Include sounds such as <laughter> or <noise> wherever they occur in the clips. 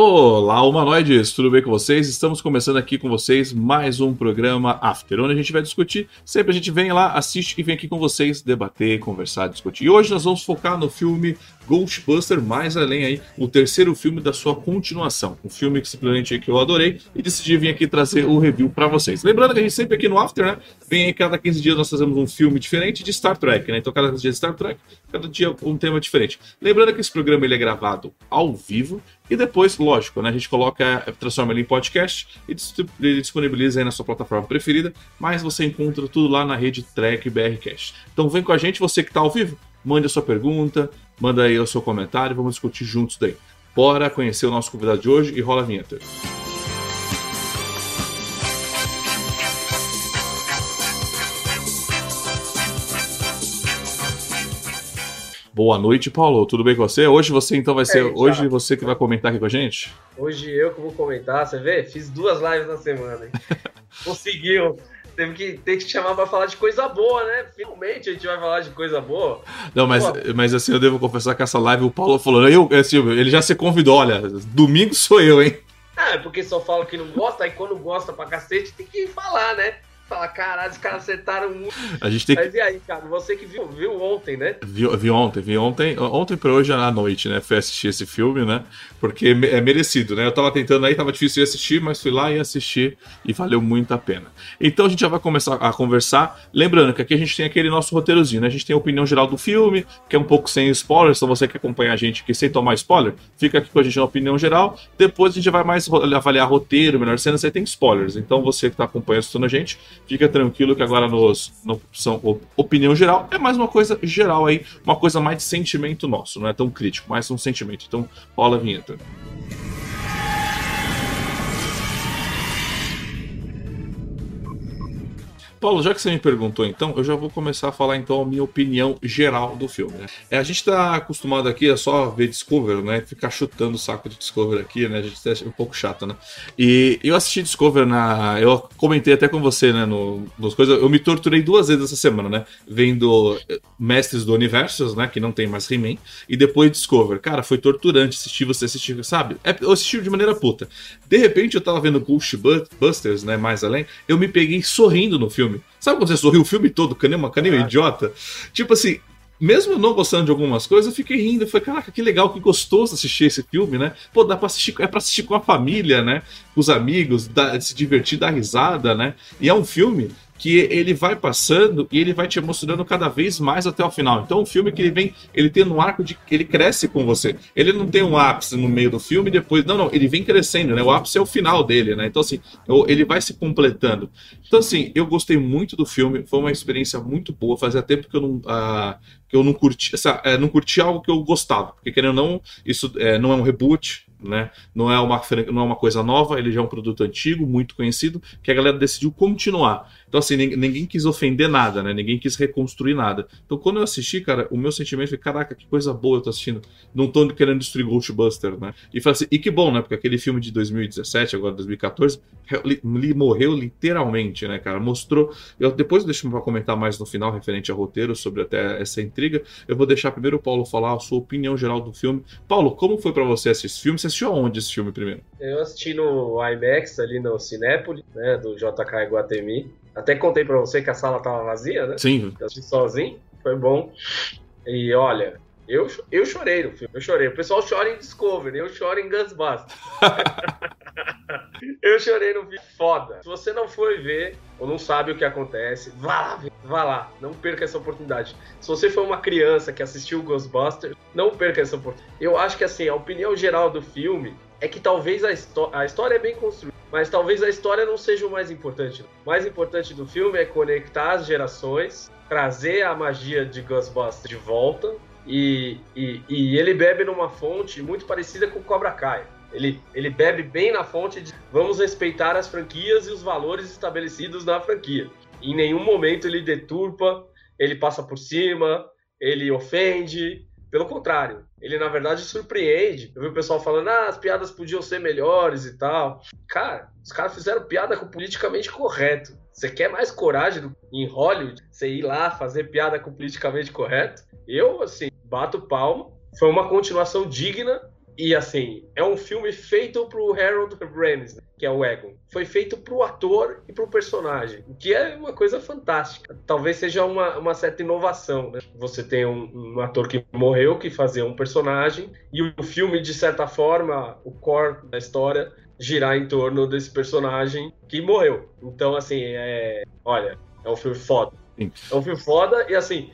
Olá, humanoides, tudo bem com vocês? Estamos começando aqui com vocês mais um programa After, onde a gente vai discutir. Sempre a gente vem lá, assiste e vem aqui com vocês debater, conversar, discutir. E hoje nós vamos focar no filme Ghostbuster, mais além aí, o terceiro filme da sua continuação. Um filme que simplesmente que eu adorei e decidi vir aqui trazer o review para vocês. Lembrando que a gente sempre aqui no After, né? Vem aí cada 15 dias nós fazemos um filme diferente de Star Trek, né? Então cada dia de Star Trek, cada dia um tema diferente. Lembrando que esse programa ele é gravado ao vivo e depois, lógico, né, a gente coloca, transforma ele em podcast e disponibiliza aí na sua plataforma preferida, mas você encontra tudo lá na rede Trek BRcast. Então vem com a gente, você que está ao vivo, mande a sua pergunta, manda aí o seu comentário, vamos discutir juntos daí. Bora conhecer o nosso convidado de hoje e rola a vinheta. Boa noite, Paulo. Tudo bem com você? Hoje você então vai ser. É, hoje você que vai comentar aqui com a gente? Hoje eu que vou comentar, você vê? Fiz duas lives na semana, hein? <laughs> Conseguiu. Teve que, ter que te chamar para falar de coisa boa, né? Finalmente a gente vai falar de coisa boa. Não, mas, mas assim, eu devo confessar que essa live o Paulo falou, eu, assim, ele já se convidou, olha, domingo sou eu, hein? Ah, é porque só fala que não gosta, aí quando gosta pra cacete tem que falar, né? Fala, caralho, os caras acertaram muito. A gente tem Mas e aí, cara, você que viu, viu ontem, né? Vi, vi ontem, vi ontem, ontem pra hoje à noite, né? Fui assistir esse filme, né? Porque é merecido, né? Eu tava tentando aí, tava difícil de assistir, mas fui lá e assisti e valeu muito a pena. Então a gente já vai começar a conversar. Lembrando que aqui a gente tem aquele nosso roteirozinho, né? A gente tem a opinião geral do filme, que é um pouco sem spoilers, então você que acompanha a gente aqui sem tomar spoiler, fica aqui com a gente na opinião geral. Depois a gente vai mais avaliar roteiro, melhor cena, você tem spoilers. Então você que tá acompanhando, assistindo a gente, fica tranquilo que agora nos, no, são opinião geral, é mais uma coisa geral aí, uma coisa mais de sentimento nosso, não é tão crítico, mais um sentimento. Então rola a vinheta. Paulo, já que você me perguntou então, eu já vou começar a falar então a minha opinião geral do filme. Né? É, a gente está acostumado aqui a só ver Discovery, né? Ficar chutando o saco de Discovery aqui, né? A gente acha um pouco chato, né? E eu assisti Discovery na. Eu comentei até com você, né? No, nos coisas. Eu me torturei duas vezes essa semana, né? Vendo eh, Mestres do Universo, né? Que não tem mais He-Man. E depois Discovery. Cara, foi torturante assistir você assistir, sabe? É, eu assisti de maneira puta. De repente eu tava vendo Ghostbusters, né? Mais além. Eu me peguei sorrindo no filme filme. Sabe quando você sorriu o filme todo, nem uma, um idiota? Tipo assim, mesmo não gostando de algumas coisas, eu fiquei rindo. Eu falei, caraca, que legal, que gostoso assistir esse filme, né? Pô, dá pra assistir, é pra assistir com a família, né? Com os amigos, dá, se divertir, dar risada, né? E é um filme que ele vai passando e ele vai te emocionando cada vez mais até o final. Então, o filme que ele vem, ele tem um arco de ele cresce com você. Ele não tem um ápice no meio do filme depois, não, não, ele vem crescendo, né? O ápice é o final dele, né? Então, assim, ele vai se completando. Então, assim, eu gostei muito do filme, foi uma experiência muito boa. Fazia tempo que eu não, uh, que eu não curti, uh, não curti algo que eu gostava, porque querendo ou não, isso uh, não é um reboot, né? Não é uma não é uma coisa nova, ele já é um produto antigo, muito conhecido, que a galera decidiu continuar. Então assim, ninguém quis ofender nada, né? Ninguém quis reconstruir nada. Então quando eu assisti, cara, o meu sentimento foi, caraca, que coisa boa eu tô assistindo. Não tô querendo destruir Ghostbuster, né? E assim, e que bom, né? Porque aquele filme de 2017, agora 2014, ele morreu literalmente, né, cara? Mostrou. Eu depois deixo para comentar mais no final referente ao roteiro sobre até essa intriga. Eu vou deixar primeiro o Paulo falar a sua opinião geral do filme. Paulo, como foi para você assistir esse filme? Você assistiu aonde esse filme primeiro? Eu assisti no IMAX, ali no Cinépolis, né, do JK Iguatemi. Até contei pra você que a sala tava vazia, né? Sim. Eu assisti sozinho, foi bom. E olha, eu, eu chorei no filme, eu chorei. O pessoal chora em Discovery, eu choro em Ghostbusters. <laughs> eu chorei no filme, foda. Se você não for ver ou não sabe o que acontece, vá lá, vá lá, não perca essa oportunidade. Se você for uma criança que assistiu Ghostbusters, não perca essa oportunidade. Eu acho que assim, a opinião geral do filme é que talvez a, a história é bem construída, mas talvez a história não seja o mais importante. O mais importante do filme é conectar as gerações, trazer a magia de Ghostbusters de volta e, e, e, ele bebe numa fonte muito parecida com Cobra Kai. Ele, ele bebe bem na fonte de vamos respeitar as franquias e os valores estabelecidos na franquia. Em nenhum momento ele deturpa, ele passa por cima, ele ofende. Pelo contrário, ele na verdade surpreende. Eu vi o pessoal falando, ah, as piadas podiam ser melhores e tal. Cara, os caras fizeram piada com politicamente correto. Você quer mais coragem do, em Hollywood? Você ir lá fazer piada com politicamente correto? Eu, assim, bato palma. Foi uma continuação digna e assim, é um filme feito pro Harold Ramis, né, que é o Egon. Foi feito pro ator e pro personagem, o que é uma coisa fantástica. Talvez seja uma, uma certa inovação, né? Você tem um, um, ator que morreu, que fazia um personagem, e o filme, de certa forma, o core da história, girar em torno desse personagem que morreu. Então, assim, é. Olha, é um filme foda. Sim. É um filme foda, e assim,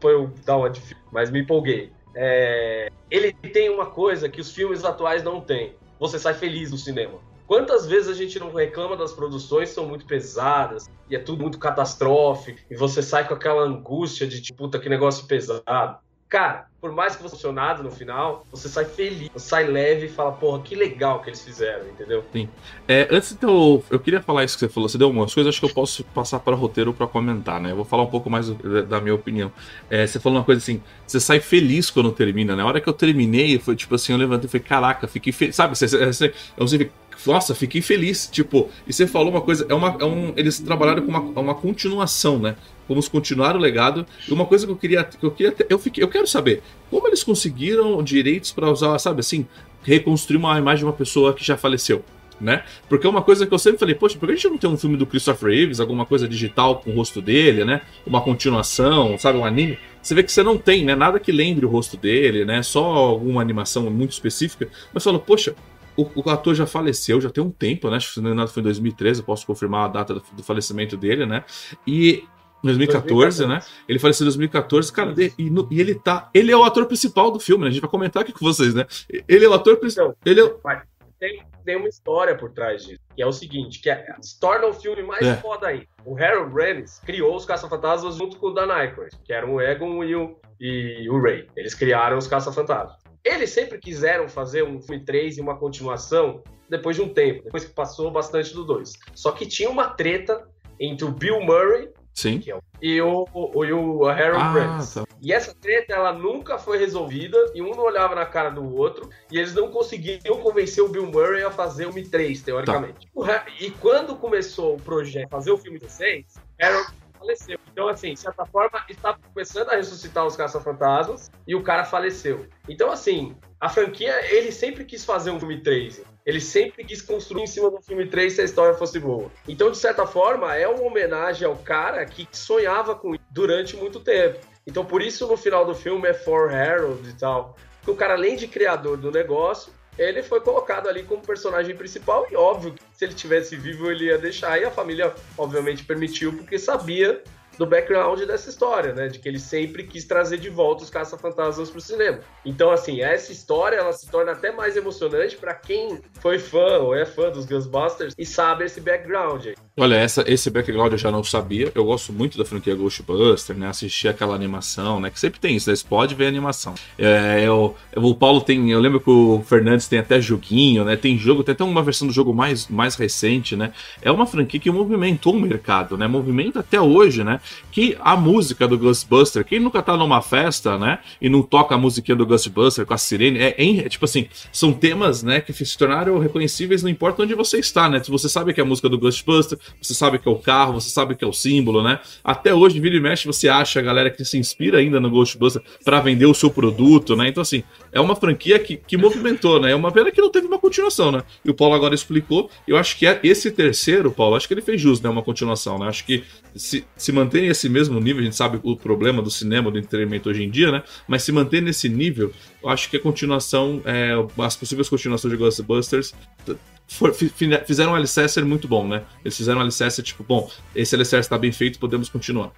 foi um dar uma mas me empolguei. É, ele tem uma coisa que os filmes atuais não têm. Você sai feliz do cinema. Quantas vezes a gente não reclama das produções são muito pesadas e é tudo muito catastrófico e você sai com aquela angústia de tipo, puta que negócio pesado. Cara, por mais que você funcionado no final, você sai feliz, você sai leve e fala, porra, que legal que eles fizeram, entendeu? Sim. É, antes então, eu queria falar isso que você falou, você deu umas coisas, acho que eu posso passar para roteiro para comentar, né? Eu vou falar um pouco mais da minha opinião. É, você falou uma coisa assim, você sai feliz quando termina, né? A hora que eu terminei, foi tipo assim, eu levantei e falei, caraca, fiquei feliz, sabe? Você, você, você, nossa, fiquei feliz. Tipo, e você falou uma coisa, é, uma, é um, eles trabalharam com uma, uma continuação, né? Vamos continuar o legado. E uma coisa que eu queria, que eu queria, eu fiquei, eu quero saber como eles conseguiram direitos para usar, sabe assim, reconstruir uma imagem de uma pessoa que já faleceu. Né? Porque é uma coisa que eu sempre falei, poxa, por que a gente não tem um filme do Christopher Reeves, alguma coisa digital com o rosto dele, né? Uma continuação, sabe, um anime? Você vê que você não tem, né? Nada que lembre o rosto dele, né? Só alguma animação muito específica. Mas fala, poxa, o, o, ator já faleceu, já tem um tempo, né? Acho que se não foi em 2013, eu posso confirmar a data do, do falecimento dele, né? E 2014, 2014, né? Ele faleceu em 2014, cara, e, no, e, ele tá. Ele é o ator principal do filme, né? A gente vai comentar aqui com vocês, né? Ele é o ator principal. Então, ele é... tem, tem uma história por trás disso, que é o seguinte: que é, se torna o filme mais é. foda aí. O Harold Ramis criou os Caça-Fantasmas junto com o Dan Aykroyd, que eram o Egon e o, e o Ray. Eles criaram os Caça-Fantasmas. Eles sempre quiseram fazer um filme 3 e uma continuação depois de um tempo, depois que passou bastante do 2. Só que tinha uma treta entre o Bill Murray Sim. É o, e o, o, e o Harold ah, Ramis. Tá. E essa treta, ela nunca foi resolvida, e um não olhava na cara do outro, e eles não conseguiam convencer o Bill Murray a fazer o Mi 3, teoricamente. Tá. E quando começou o projeto, fazer o filme 6, Harold faleceu. Então, assim, de certa forma, está começando a ressuscitar os caça-fantasmas e o cara faleceu. Então, assim, a franquia, ele sempre quis fazer um filme 3. Ele sempre quis construir em cima do filme 3 se a história fosse boa. Então, de certa forma, é uma homenagem ao cara que sonhava com isso durante muito tempo. Então, por isso, no final do filme é For Harold e tal. Porque o cara, além de criador do negócio, ele foi colocado ali como personagem principal e óbvio que se ele tivesse vivo ele ia deixar e a família obviamente permitiu porque sabia do background dessa história, né? De que ele sempre quis trazer de volta os caça-fantasmas pro cinema. Então, assim, essa história ela se torna até mais emocionante para quem foi fã ou é fã dos Ghostbusters e sabe esse background aí. Olha, essa, esse background eu já não sabia. Eu gosto muito da franquia Ghostbusters, né? Assistir aquela animação, né? Que sempre tem isso, né? Você pode ver a animação. É, eu, o Paulo tem. Eu lembro que o Fernandes tem até joguinho, né? Tem jogo, tem até uma versão do jogo mais, mais recente, né? É uma franquia que movimentou o mercado, né? Movimenta até hoje, né? Que a música do Ghostbuster, quem nunca tá numa festa, né, e não toca a musiquinha do Ghostbuster com a sirene, é, é, é, tipo assim, são temas, né, que se tornaram reconhecíveis não importa onde você está, né, você sabe que é a música do Ghostbuster, você sabe que é o carro, você sabe que é o símbolo, né, até hoje, vira e mexe, você acha a galera que se inspira ainda no Ghostbuster para vender o seu produto, né, então assim, é uma franquia que, que movimentou, né, é uma pena que não teve uma continuação, né, e o Paulo agora explicou, eu acho que é esse terceiro, Paulo, acho que ele fez jus, né, uma continuação, né, acho que se, se mantém esse mesmo nível, a gente sabe o problema do cinema, do entretenimento hoje em dia, né? Mas se manter nesse nível, eu acho que a continuação, é, as possíveis continuações de Ghostbusters for, fizeram um alicerce muito bom, né? Eles fizeram um alicerce tipo, bom, esse alicerce está bem feito, podemos continuar.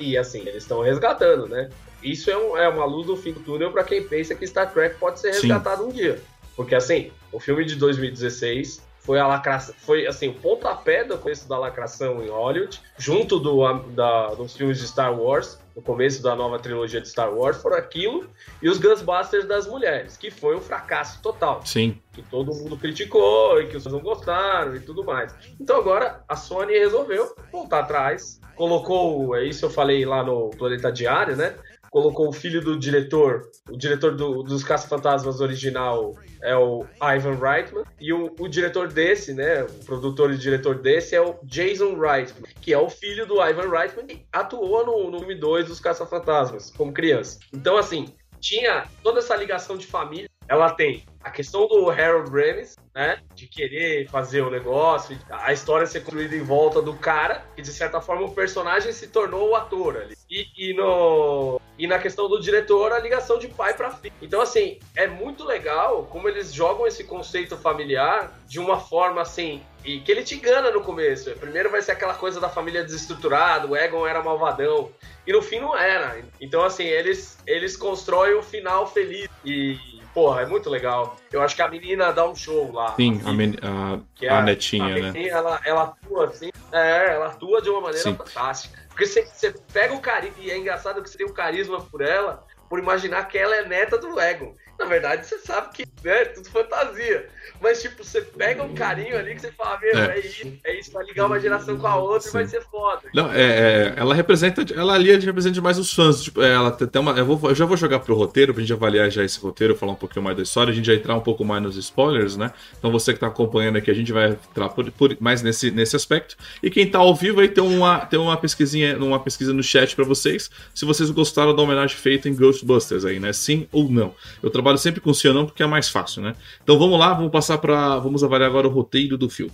E assim, eles estão resgatando, né? Isso é, um, é, uma luz no fim do túnel para quem pensa que Star Trek pode ser resgatado Sim. um dia. Porque assim, o filme de 2016 foi a lacração, foi assim, o pontapé do começo da lacração em Hollywood, junto do, da, dos filmes de Star Wars, no começo da nova trilogia de Star Wars, foram aquilo e os Ghostbusters das mulheres, que foi um fracasso total. Sim. Que todo mundo criticou e que os não gostaram e tudo mais. Então agora a Sony resolveu voltar atrás, colocou, é isso eu falei lá no Planeta Diário, né? Colocou o filho do diretor, o diretor do, dos Caça-Fantasmas original é o Ivan Reitman, e o, o, diretor desse, né, o produtor e diretor desse é o Jason Reitman, que é o filho do Ivan Reitman, que atuou no, no filme 2 dos Caça-Fantasmas, como criança. Então, assim, tinha toda essa ligação de família, ela tem a questão do Harold Ramis, né? De querer fazer o negócio, a história ser construída em volta do cara, e de certa forma o personagem se tornou o ator ali. E, e, no, e na questão do diretor, a ligação de pai para filho. Então, assim, é muito legal como eles jogam esse conceito familiar de uma forma assim. E que ele te engana no começo. Primeiro vai ser aquela coisa da família desestruturada, o Egon era malvadão. E no fim não era. Então, assim, eles, eles constroem um final feliz. E, porra, é muito legal. Eu acho que a menina dá um show lá. Sim, a, men a, é a, a, netinha, a né? ela, ela atua assim, é, ela atua de uma maneira Sim. fantástica. Porque você, você pega o carisma, e é engraçado que você tem um carisma por ela, por imaginar que ela é neta do Egon. Na verdade, você sabe que né, é tudo fantasia. Mas, tipo, você pega um carinho ali que você fala, meu, é, é isso, é isso, vai ligar uma geração com a outra Sim. e vai ser foda. Não, é, é, ela representa, ela ali representa mais os fãs. Tipo, é, ela tem uma. Eu, vou, eu já vou jogar pro roteiro, pra gente avaliar já esse roteiro, falar um pouquinho mais da história, a gente vai entrar um pouco mais nos spoilers, né? Então você que tá acompanhando aqui, a gente vai entrar por, por, mais nesse, nesse aspecto. E quem tá ao vivo aí tem uma, tem uma pesquisinha, uma pesquisa no chat para vocês, se vocês gostaram da homenagem feita em Ghostbusters aí, né? Sim ou não. Eu trabalho sempre com sim ou não porque é mais fácil, né? Então vamos lá, vamos passar para. Vamos avaliar agora o roteiro do filme.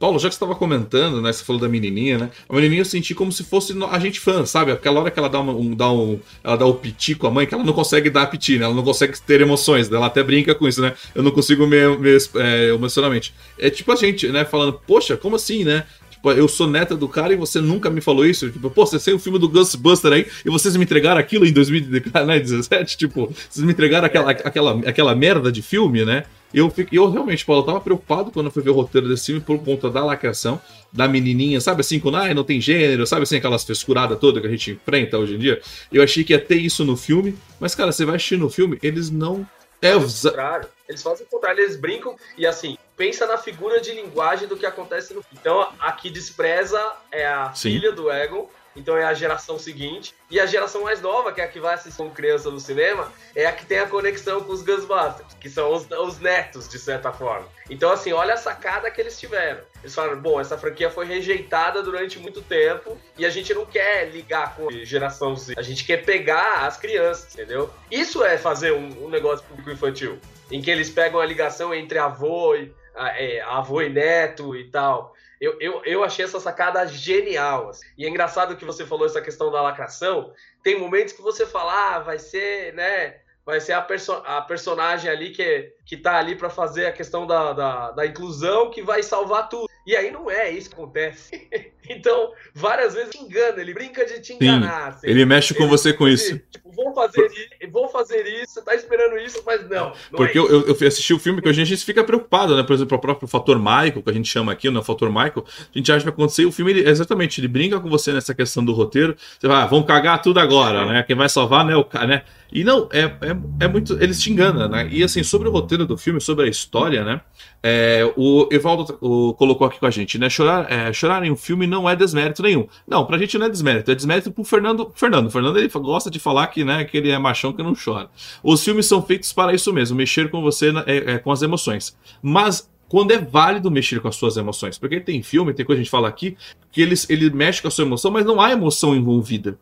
Paulo, já que você estava comentando, né? Você falou da menininha, né? A menininha eu senti como se fosse a gente fã, sabe? Aquela hora que ela dá, uma, um, dá um, ela dá o piti com a mãe, que ela não consegue dar piti, né? Ela não consegue ter emoções, ela até brinca com isso, né? Eu não consigo me, me é, emocionalmente. É tipo a gente, né? Falando, poxa, como assim, né? Tipo, eu sou neta do cara e você nunca me falou isso. Tipo, pô, você tem o filme do Ghostbuster aí e vocês me entregaram aquilo em 2017? <laughs> Tipo, vocês me entregaram aquela, aquela, aquela merda de filme, né? Eu, fico, eu realmente, Paulo, eu tava preocupado quando eu fui ver o roteiro desse filme por conta da lacração, da menininha, sabe assim, quando ah, não tem gênero, sabe assim, aquelas frescuradas todas que a gente enfrenta hoje em dia. Eu achei que ia ter isso no filme, mas, cara, você vai assistir no filme, eles não. É, o contrário. Eles fazem o contrário, eles brincam e assim, pensa na figura de linguagem do que acontece no. Então, aqui despreza é a Sim. filha do Egon, então é a geração seguinte. E a geração mais nova, que é a que vai assistir como criança no cinema, é a que tem a conexão com os Ghostbusters, que são os, os netos, de certa forma. Então, assim, olha a sacada que eles tiveram. Eles falaram, bom, essa franquia foi rejeitada durante muito tempo e a gente não quer ligar com a geração Z. A gente quer pegar as crianças, entendeu? Isso é fazer um, um negócio público infantil, em que eles pegam a ligação entre avô e, é, avô e neto e tal. Eu, eu, eu achei essa sacada genial. Assim. E é engraçado que você falou essa questão da lacração. Tem momentos que você fala, ah, vai ser, né? Vai ser a, perso a personagem ali que, que tá ali para fazer a questão da, da, da inclusão que vai salvar tudo. E aí não é isso que acontece. <laughs> então, várias vezes engana, ele brinca de te enganar. Assim. Ele mexe com ele, você com isso. Tipo, vou fazer, Por... vou fazer isso, você tá esperando isso, mas não. não Porque é eu, eu, assisti o filme que a gente fica preocupado, né? Por exemplo, o próprio fator Michael, que a gente chama aqui, né? O fator Michael, a gente acha que vai acontecer. O filme, ele, exatamente, ele brinca com você nessa questão do roteiro. Você vai, ah, vão cagar tudo agora, né? Quem vai salvar, né? O cara, né? E não, é, é, é muito. Eles te enganam, né? E assim, sobre o roteiro do filme, sobre a história, né? É, o Evaldo o, colocou aqui com a gente, né? Chorar, é, chorar em um filme não é desmérito nenhum. Não, pra gente não é desmérito, é desmérito pro Fernando. Fernando, o Fernando ele gosta de falar que, né, que ele é machão que não chora. Os filmes são feitos para isso mesmo, mexer com você, é, é, com as emoções. Mas quando é válido mexer com as suas emoções. Porque tem filme, tem coisa que a gente fala aqui, que eles, ele mexe com a sua emoção, mas não há emoção envolvida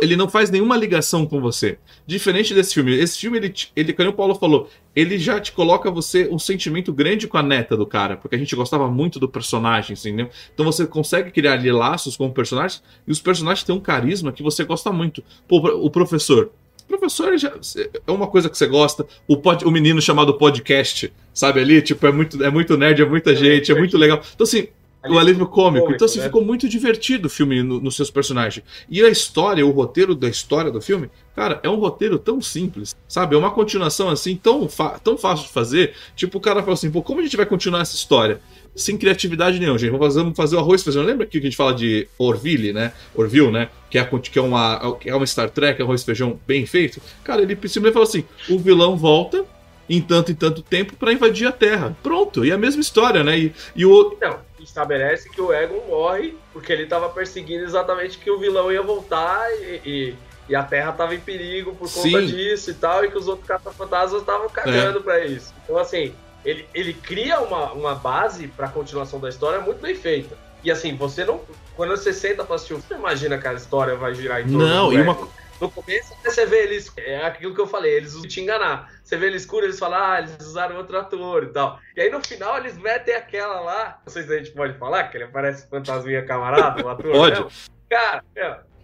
ele não faz nenhuma ligação com você. Diferente desse filme. Esse filme, ele, ele, como o Paulo falou, ele já te coloca você um sentimento grande com a neta do cara, porque a gente gostava muito do personagem, entendeu? Então você consegue criar ali laços com o personagem, e os personagens têm um carisma que você gosta muito. Pô, o professor. O professor já, é uma coisa que você gosta. O, pod, o menino chamado podcast, sabe ali? Tipo, é muito, é muito nerd, é muita é gente, é muito legal. Então, assim, o alívio cômico. cômico então, assim, né? ficou muito divertido o filme nos no seus personagens. E a história, o roteiro da história do filme, cara, é um roteiro tão simples, sabe? É uma continuação assim, tão, tão fácil de fazer. Tipo, o cara fala assim, pô, como a gente vai continuar essa história? Sem criatividade nenhuma, gente. Vamos fazer, vamos fazer o arroz feijão. Lembra que a gente fala de Orville, né? Orville, né? Que é, que é, uma, que é uma Star Trek, arroz e feijão bem feito. Cara, ele simplesmente fala assim: o vilão volta em tanto e tanto tempo para invadir a Terra. Pronto, e a mesma história, né? E, e o. Não, estabelece que o Egon morre porque ele estava perseguindo exatamente que o vilão ia voltar e, e, e a Terra estava em perigo por conta Sim. disso e tal, e que os outros caça-fantasmas estavam cagando é. para isso. Então, assim, ele, ele cria uma, uma base para a continuação da história muito bem feita. E assim, você não. Quando você senta pra assistir, você imagina que a história vai girar em torno Não, e uma, no começo você vê eles. É aquilo que eu falei, eles te enganar. Você vê eles escuro, eles falam, ah, eles usaram outro ator e tal. E aí no final eles metem aquela lá. Não sei se a gente pode falar, que ele parece fantasminha camarada, o ator. Pode. Mesmo. Cara,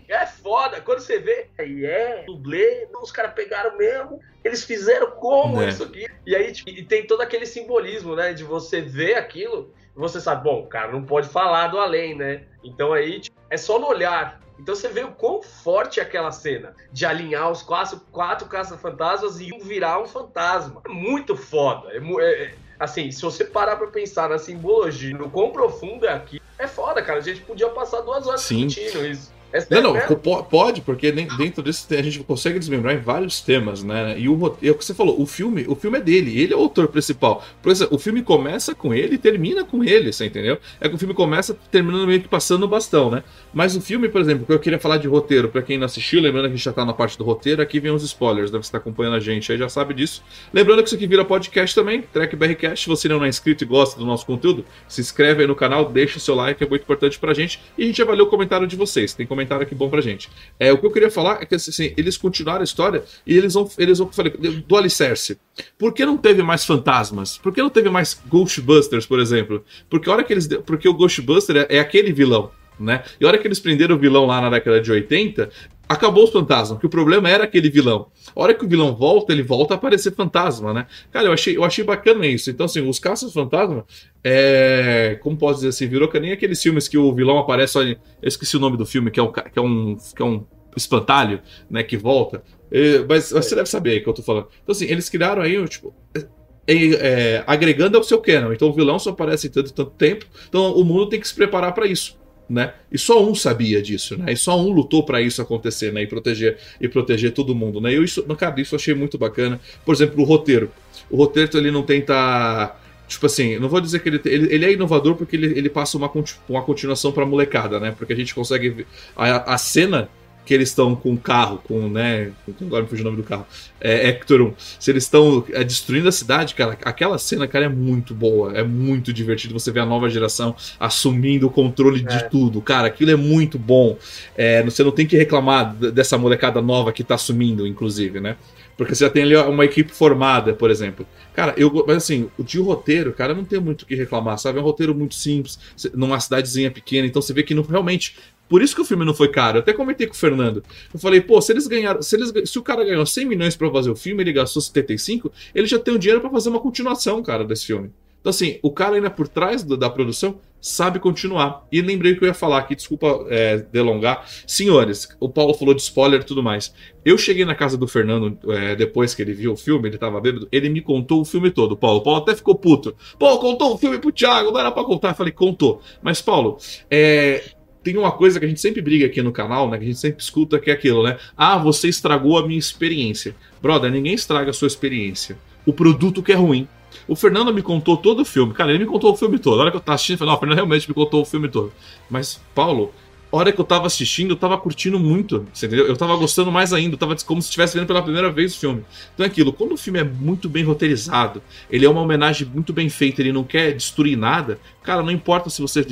é foda. Quando você vê, aí é, dublê, os caras pegaram mesmo, eles fizeram como é. isso aqui. E aí tipo, e tem todo aquele simbolismo, né? De você ver aquilo, você sabe, bom, o cara não pode falar do além, né? Então aí tipo, é só no olhar. Então você vê o quão forte é aquela cena de alinhar os quatro, quatro caça-fantasmas e um virar um fantasma. É muito foda. É, é, assim, se você parar pra pensar na simbologia, no quão profundo é aqui, é foda, cara. A gente podia passar duas horas Sim. discutindo isso. É não, não, pode, porque dentro desse a gente consegue desmembrar em vários temas, né? E o, é o que você falou, o filme, o filme é dele, ele é o autor principal. Por exemplo, o filme começa com ele e termina com ele, você entendeu? É que o filme começa terminando meio que passando o bastão, né? Mas o filme, por exemplo, que eu queria falar de roteiro, para quem não assistiu, lembrando que a gente já tá na parte do roteiro, aqui vem os spoilers, né? Você tá acompanhando a gente aí, já sabe disso. Lembrando que isso aqui vira podcast também, Track BRCast. Se você não é inscrito e gosta do nosso conteúdo, se inscreve aí no canal, deixa o seu like, é muito importante pra gente. E a gente avaliou o comentário de vocês. Tem comentário aqui bom pra gente. É, o que eu queria falar é que assim, eles continuaram a história e eles vão, eles vão falei, do alicerce. Por que não teve mais fantasmas? Por que não teve mais Ghostbusters, por exemplo? Porque a hora que eles, porque o Ghostbuster é, é aquele vilão. Né? E a hora que eles prenderam o vilão lá na década de 80, acabou os fantasmas, porque o problema era aquele vilão. A hora que o vilão volta, ele volta a aparecer fantasma, né? Cara, eu achei, eu achei bacana isso. Então, assim, os caças fantasma, é, como posso dizer assim, virou que nem aqueles filmes que o vilão aparece, olha, eu esqueci o nome do filme, que é um, que é um, que é um espantalho, né, que volta. É, mas você deve saber o que eu tô falando. Então, assim, eles criaram aí, tipo, é, é, agregando ao seu canon. Então, o vilão só aparece em tanto, tanto tempo. Então, o mundo tem que se preparar para isso né? E só um sabia disso, né? E só um lutou para isso acontecer, né? E proteger e proteger todo mundo, né? Eu isso, cara, isso eu achei muito bacana. Por exemplo, o roteiro. O roteiro ele não tenta Tipo assim, não vou dizer que ele, ele, ele é inovador porque ele, ele passa uma, uma continuação pra molecada, né? Porque a gente consegue. A, a cena que eles estão com o carro, com, né, agora me fugiu o nome do carro, é Hector 1, se eles estão é, destruindo a cidade, cara, aquela cena, cara, é muito boa, é muito divertido você ver a nova geração assumindo o controle é. de tudo, cara, aquilo é muito bom, é, você não tem que reclamar dessa molecada nova que tá assumindo, inclusive, né, porque você já tem ali uma equipe formada, por exemplo. Cara, eu, mas assim, o de roteiro, cara, não tem muito o que reclamar, sabe? É um roteiro muito simples, numa cidadezinha pequena, então você vê que não, realmente por isso que o filme não foi caro. Eu até comentei com o Fernando. Eu falei, pô, se eles ganharam. Se, eles, se o cara ganhou 100 milhões para fazer o filme, ele gastou 75, ele já tem o dinheiro para fazer uma continuação, cara, desse filme. Então, assim, o cara ainda por trás do, da produção sabe continuar. E lembrei que eu ia falar aqui, desculpa é, delongar. Senhores, o Paulo falou de spoiler e tudo mais. Eu cheguei na casa do Fernando é, depois que ele viu o filme, ele tava bêbado, ele me contou o filme todo, Paulo. Paulo até ficou puto. Pô, contou o filme pro Thiago, não era pra contar. Eu falei, contou. Mas, Paulo, é, tem uma coisa que a gente sempre briga aqui no canal, né? Que a gente sempre escuta que é aquilo, né? Ah, você estragou a minha experiência. Brother, ninguém estraga a sua experiência. O produto que é ruim. O Fernando me contou todo o filme. Cara, ele me contou o filme todo. A hora que eu tava assistindo, eu falei, não, o Fernando realmente me contou o filme todo. Mas, Paulo, hora que eu tava assistindo, eu tava curtindo muito, entendeu? Eu tava gostando mais ainda, eu tava como se estivesse vendo pela primeira vez o filme. Então é aquilo, quando o filme é muito bem roteirizado, ele é uma homenagem muito bem feita, ele não quer destruir nada, cara, não importa se você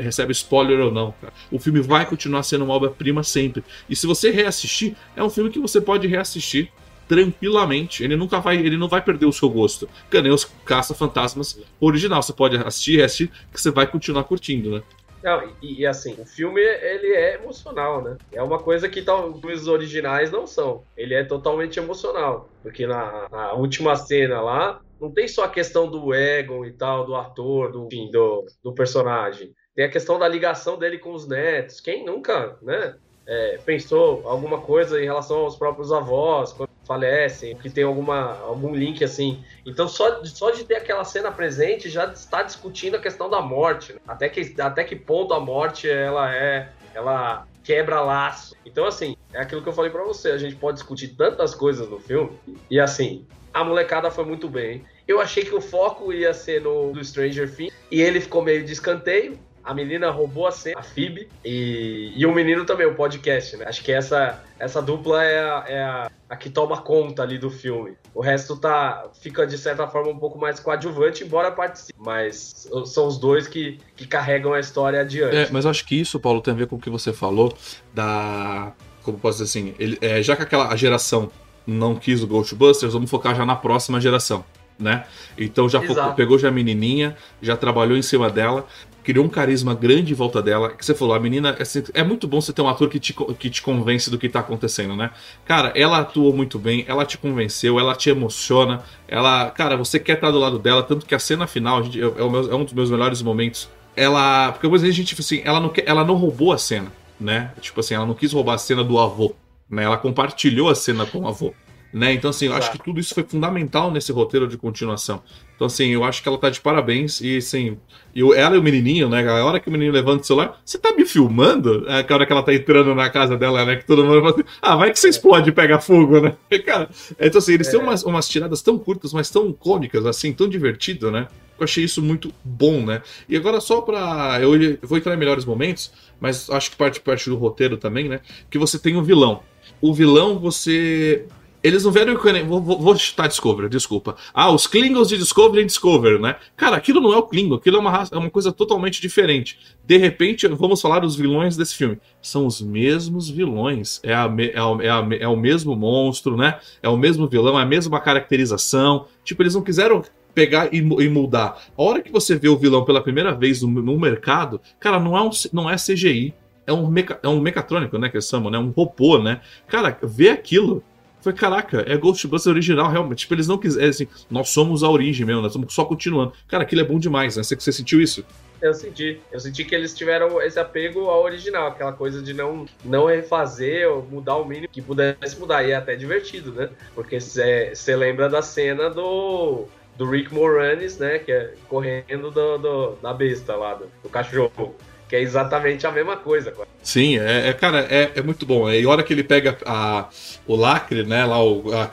recebe spoiler ou não, cara. O filme vai continuar sendo uma obra-prima sempre. E se você reassistir, é um filme que você pode reassistir tranquilamente. Ele nunca vai, ele não vai perder o seu gosto. Que nem os Caça-Fantasmas original. Você pode assistir, reassistir, que você vai continuar curtindo, né? Não, e, e, assim, o filme ele é emocional, né? É uma coisa que talvez os originais não são. Ele é totalmente emocional. Porque na, na, última cena lá, não tem só a questão do Egon e tal, do ator, do, enfim, do, do personagem. Tem a questão da ligação dele com os netos. Quem nunca, né? É, pensou alguma coisa em relação aos próprios avós, quando falecem, que tem alguma, algum link assim. Então, só, só de ter aquela cena presente já está discutindo a questão da morte. Né? Até, que, até que ponto a morte ela é. Ela quebra laço. Então, assim, é aquilo que eu falei para você. A gente pode discutir tantas coisas no filme. E assim, a molecada foi muito bem. Eu achei que o foco ia ser no do Stranger Things. E ele ficou meio de escanteio a menina roubou a cena, a Phoebe, e, e o menino também, o podcast, né? Acho que essa, essa dupla é, a, é a, a, que toma conta ali do filme. O resto tá, fica, de certa forma, um pouco mais coadjuvante, embora participe. Mas são os dois que, que carregam a história adiante. É, mas acho que isso, Paulo, tem a ver com o que você falou da... Como posso dizer assim? Ele, é, já que aquela geração não quis o Ghostbusters, vamos focar já na próxima geração. Né? Então já focou, pegou já a menininha, já trabalhou em cima dela criou um carisma grande em volta dela. Que você falou, a menina. Assim, é muito bom você ter um ator que te, que te convence do que tá acontecendo, né? Cara, ela atuou muito bem, ela te convenceu, ela te emociona. Ela. Cara, você quer estar do lado dela, tanto que a cena final gente, é, é, meu, é, um dos meus melhores momentos. Ela. Porque às vezes a gente, tipo assim, ela não, ela não roubou a cena, né? Tipo assim, ela não quis roubar a cena do avô. Né? Ela compartilhou a cena com o avô. Né? Então, assim, eu acho que tudo isso foi fundamental nesse roteiro de continuação. Então, assim, eu acho que ela tá de parabéns. E, assim, eu, ela e o menininho, né? A hora que o menino levanta o celular, você tá me filmando? É a hora que ela tá entrando na casa dela, né? Que todo mundo fala assim, ah, vai que você explode e pega fogo, né? <laughs> Cara, então, assim, eles é. têm umas, umas tiradas tão curtas, mas tão cômicas, assim, tão divertido, né? Eu achei isso muito bom, né? E agora, só pra. Eu vou entrar em melhores momentos, mas acho que parte, parte do roteiro também, né? Que você tem o vilão. O vilão, você eles não vieram. Vou, vou, vou chutar Discovery, desculpa. Ah, os Klingons de Discovery em Discovery, né? Cara, aquilo não é o Klingon, aquilo é uma, é uma coisa totalmente diferente. De repente, vamos falar dos vilões desse filme. São os mesmos vilões. É, a, é, a, é, a, é o mesmo monstro, né? É o mesmo vilão, é a mesma caracterização. Tipo, eles não quiseram pegar e, e, mudar. A hora que você vê o vilão pela primeira vez no, no mercado, cara, não é, um, não é CGI. É um, meca, é um mecatrônico, né? Que eles chamam, né? Um robô, né? Cara, vê aquilo foi, caraca, é Ghostbusters original, realmente. Tipo, eles não quiserem, assim, nós somos a origem mesmo, nós estamos só continuando. Cara, aquilo é bom demais, né? Você, você sentiu isso? Eu senti. Eu senti que eles tiveram esse apego ao original, aquela coisa de não, não refazer ou mudar o mínimo que pudesse mudar. E é até divertido, né? Porque você lembra da cena do, do Rick Moranis, né? Que é correndo do, do da besta lá, do, do cachorro que é exatamente a mesma coisa. Sim, é, é cara, é, é, muito bom. E a hora que ele pega a, o lacre, né? Lá o, a,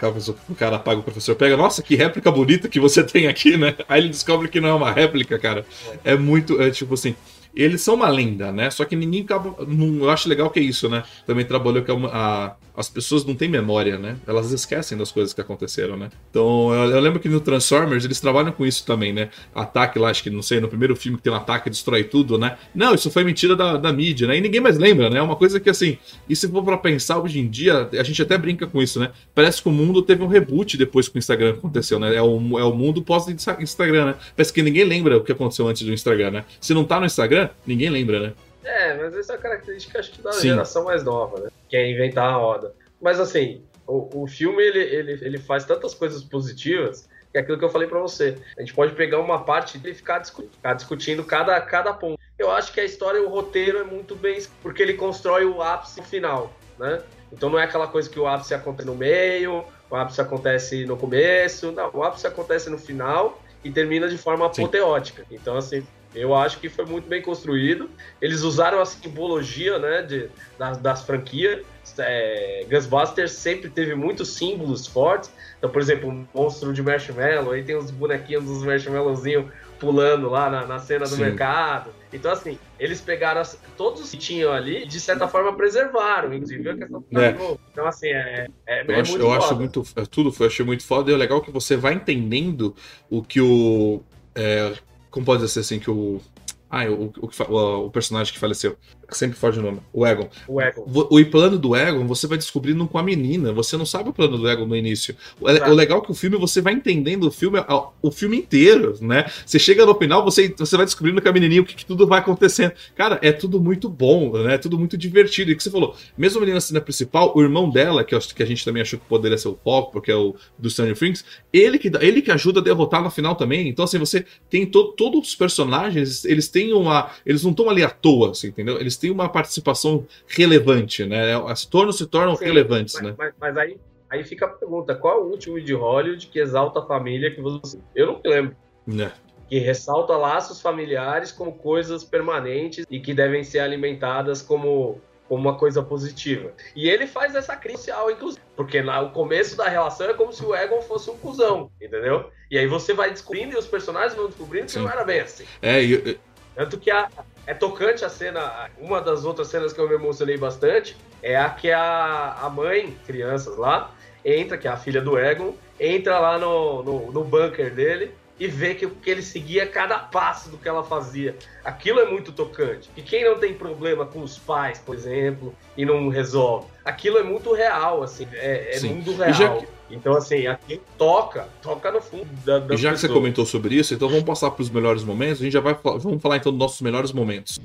o cara paga o professor, pega, nossa, que réplica bonita que você tem aqui, né? Aí ele descobre que não é uma réplica, cara. É, é muito, é tipo assim. Eles são uma lenda, né? Só que ninguém acaba. Não, eu acho legal que é isso, né? Também trabalhou que a, a as pessoas não têm memória, né? Elas esquecem das coisas que aconteceram, né? Então, eu, eu, lembro que no Transformers eles trabalham com isso também, né? Ataque lá, acho que, não sei, no primeiro filme que tem um ataque destrói tudo, né? Não, isso foi mentira da, da mídia, né? E ninguém mais lembra, né? É uma coisa que, assim, e se for pra pensar hoje em dia, a gente até brinca com isso, né? Parece que o mundo teve um reboot depois que o Instagram aconteceu, né? É o, é o mundo pós-Instagram, né? Parece que ninguém lembra o que aconteceu antes do Instagram, né? Se não tá no Instagram, ninguém lembra, né? É, mas essa é a característica, acho que, da Sim. geração mais nova, né? Que é inventar a roda. Mas assim, o, o filme ele, ele, ele faz tantas coisas positivas que é aquilo que eu falei para você. A gente pode pegar uma parte e ficar, discutindo, ficar discutindo cada, cada ponto. Eu acho que a história, o roteiro é muito bem, porque ele constrói o ápice final, né? Então não é aquela coisa que o ápice acontece no meio, o ápice acontece no começo, não, o ápice acontece no final e termina de forma apoteótica. Então, assim, eu acho que foi muito bem construído. Eles usaram a simbologia né, de, das, das franquias. É, Ghostbusters sempre teve muitos símbolos fortes. Então, por exemplo, o monstro de marshmallow, aí tem os bonequinhos dos marshmallowzinhos pulando lá na, na cena do Sim. mercado. Então, assim, eles pegaram as, todos os que tinham ali e, de certa forma, preservaram, inclusive a questão do é. Então, assim, é, é, eu é acho, muito Eu foda. acho muito... É, tudo foi, achei muito foda. E é legal que você vai entendendo o que o... É, como pode ser assim que o. Ah, o, o, o, o personagem que faleceu. Sempre foge o nome. O Egon. O Egon. O, o plano do Egon você vai descobrindo com a menina. Você não sabe o plano do Egon no início. O, o legal é que o filme você vai entendendo o filme, o filme inteiro, né? Você chega no final, você, você vai descobrindo com a menininha o que, que tudo vai acontecendo. Cara, é tudo muito bom, né? É tudo muito divertido. E que você falou, mesmo a menina na cena principal, o irmão dela, que, eu, que a gente também achou que poderia ser o foco, porque é o do Stranger Things, ele que, ele que ajuda a derrotar no final também. Então, assim, você tem to, todos os personagens, eles têm uma. Eles não estão ali à toa, assim, entendeu? Eles têm uma participação relevante, né? As tornos se tornam Sim, relevantes, mas, né? Mas, mas, aí, aí fica a pergunta: qual é o último de Hollywood que exalta a família que você. Eu não lembro. Né? Que ressalta laços familiares como coisas permanentes e que devem ser alimentadas como como uma coisa positiva. E ele faz essa crise social, inclusive, porque lá, o começo da relação é como se o Egon fosse um cuzão, entendeu? E aí você vai descobrindo e os personagens vão descobrindo que Sim. não era bem assim. É, e, tanto que a, é tocante a cena. Uma das outras cenas que eu me emocionei bastante é a que a, a mãe, crianças lá, entra, que é a filha do Egon, entra lá no, no, no bunker dele e vê que, que ele seguia cada passo do que ela fazia. Aquilo é muito tocante. E quem não tem problema com os pais, por exemplo, e não resolve? Aquilo é muito real, assim, é, é mundo real. Então, assim, aqui toca, toca no fundo da, da E já que você comentou sobre isso, então vamos passar para os melhores momentos. A gente já vai vamos falar então dos nossos melhores momentos.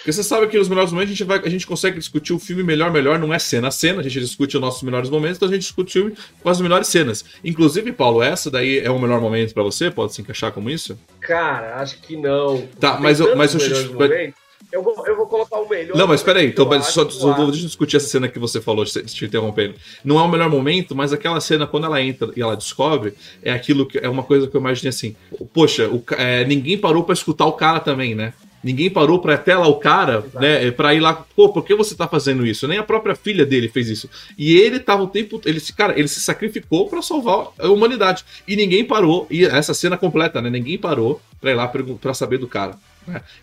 Porque você sabe que nos melhores momentos a gente, vai, a gente consegue discutir o filme melhor, melhor, não é cena a cena, a gente discute os nossos melhores momentos, então a gente discute o filme com as melhores cenas. Inclusive, Paulo, essa daí é o melhor momento para você? Pode se encaixar como isso? Cara, acho que não. Tá, mas eu, mas eu, eu vou, eu vou colocar o melhor. Não, mas peraí, então, mas só, só deixa eu discutir essa cena que você falou, te, te interrompendo. Não é o melhor momento, mas aquela cena, quando ela entra e ela descobre, é aquilo que é uma coisa que eu imaginei assim. Poxa, o, é, ninguém parou para escutar o cara também, né? Ninguém parou para até lá o cara, Exato. né, para ir lá, pô, por que você tá fazendo isso? Nem a própria filha dele fez isso. E ele tava o tempo, ele se, cara, ele se sacrificou para salvar a humanidade. E ninguém parou, e essa cena completa, né? Ninguém parou para ir lá para saber do cara.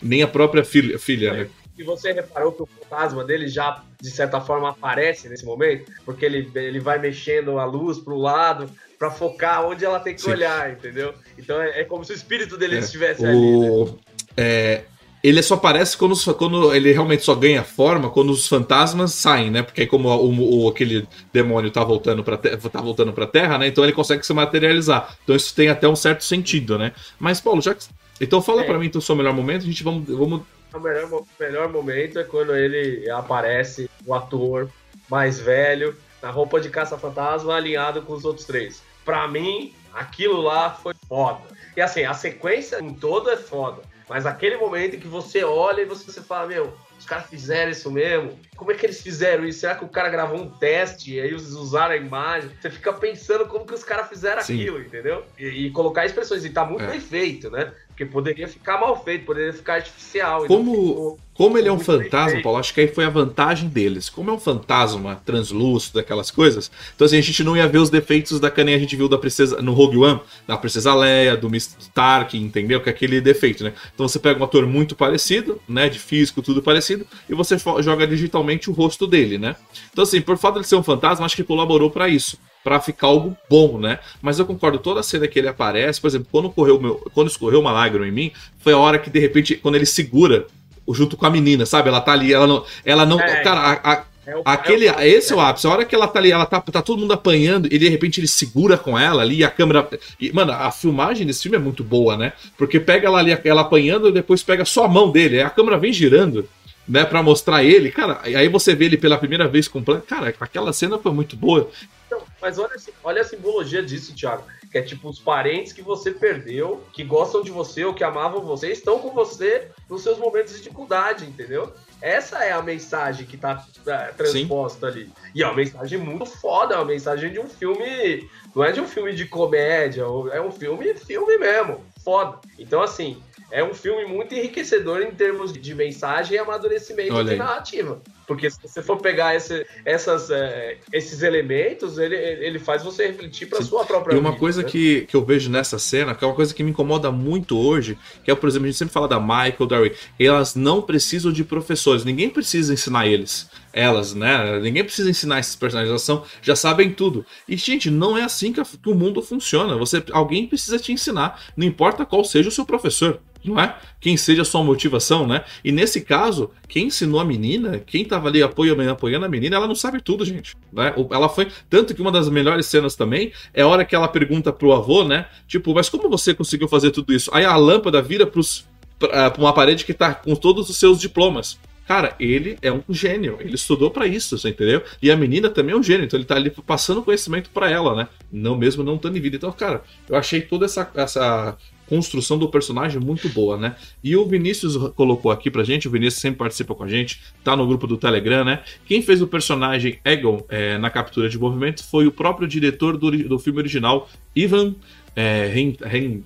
Nem a própria filha, filha né? E você reparou que o fantasma dele já, de certa forma, aparece nesse momento? Porque ele, ele vai mexendo a luz pro lado para focar onde ela tem que Sim. olhar, entendeu? Então é, é, como se o espírito dele é. estivesse o... ali. Né? É, ele só aparece quando, quando ele realmente só ganha forma quando os fantasmas saem, né? Porque aí como o, o, aquele demônio tá voltando para tá voltando para Terra, né? Então ele consegue se materializar. Então isso tem até um certo sentido, né? Mas Paulo, já que então fala é. para mim então, o seu melhor momento, a gente vamos. vamos... O melhor, melhor momento é quando ele aparece, o ator mais velho, na roupa de caça-fantasma, alinhado com os outros três. Para mim, aquilo lá foi foda. E assim, a sequência em todo é foda. Mas aquele momento em que você olha e você, você fala, meu, os caras fizeram isso mesmo? Como é que eles fizeram isso? Será que o cara gravou um teste e aí eles usaram a imagem? Você fica pensando como que os caras fizeram Sim. aquilo, entendeu? E, e, colocar expressões. E tá muito é. bem feito, né? Porque poderia ficar mal feito, poderia ficar artificial. Como, como ele é um fantasma, Paulo, acho que aí foi a vantagem deles. Como é um fantasma translúcido, aquelas coisas, então assim, a gente não ia ver os defeitos da caninha a gente viu da princesa no Rogue One, da princesa Leia, do Mr. Tark, entendeu? Que é aquele defeito, né? Então você pega um ator muito parecido, né? De físico, tudo parecido, e você joga digitalmente o rosto dele, né? Então assim, por fato de ele ser um fantasma, acho que colaborou para isso para ficar algo bom, né? Mas eu concordo, toda a cena que ele aparece, por exemplo, quando correu meu, quando escorreu uma lágrima em mim, foi a hora que de repente quando ele segura junto com a menina, sabe? Ela tá ali, ela não, ela não, é, cara, a, a, é o, aquele, é o, esse é o ápice. A hora que ela tá ali, ela tá, tá todo mundo apanhando e de repente ele segura com ela ali, e a câmera, e, mano, a filmagem desse filme é muito boa, né? Porque pega ela ali, ela apanhando e depois pega só a mão dele, a câmera vem girando né, para mostrar ele, cara, aí você vê ele pela primeira vez completo, cara, aquela cena foi muito boa. Então, mas olha, olha a simbologia disso, Thiago, que é tipo os parentes que você perdeu, que gostam de você ou que amavam você, estão com você nos seus momentos de dificuldade, entendeu? Essa é a mensagem que tá é, transposta Sim. ali. E é uma mensagem muito foda, é uma mensagem de um filme. Não é de um filme de comédia, é um filme, filme mesmo. Foda. Então, assim, é um filme muito enriquecedor em termos de mensagem e amadurecimento de narrativa. Porque se você for pegar esse, essas, é, esses elementos, ele, ele faz você refletir para sua própria vida. E uma vida, coisa né? que, que eu vejo nessa cena, que é uma coisa que me incomoda muito hoje, que é, por exemplo, a gente sempre fala da Michael, da Ray, elas não precisam de professores, ninguém precisa ensinar eles. Elas, né? Ninguém precisa ensinar esses personagens, elas são, já sabem tudo. E, gente, não é assim que, a, que o mundo funciona. Você, alguém precisa te ensinar, não importa qual seja o seu professor não é? Quem seja a sua motivação, né? E nesse caso, quem ensinou a menina, quem tava ali apoiando, apoiando a menina, ela não sabe tudo, gente. Né? Ela foi. Tanto que uma das melhores cenas também é a hora que ela pergunta pro avô, né? Tipo, mas como você conseguiu fazer tudo isso? Aí a lâmpada vira pros, pra, pra uma parede que tá com todos os seus diplomas. Cara, ele é um gênio, ele estudou para isso, você entendeu? E a menina também é um gênio, então ele tá ali passando conhecimento para ela, né? Não mesmo não estando em vida. Então, cara, eu achei toda essa, essa construção do personagem muito boa, né? E o Vinícius colocou aqui pra gente, o Vinícius sempre participa com a gente, tá no grupo do Telegram, né? Quem fez o personagem Egon é, na captura de movimento foi o próprio diretor do, do filme original, Ivan é, Rein, Rein.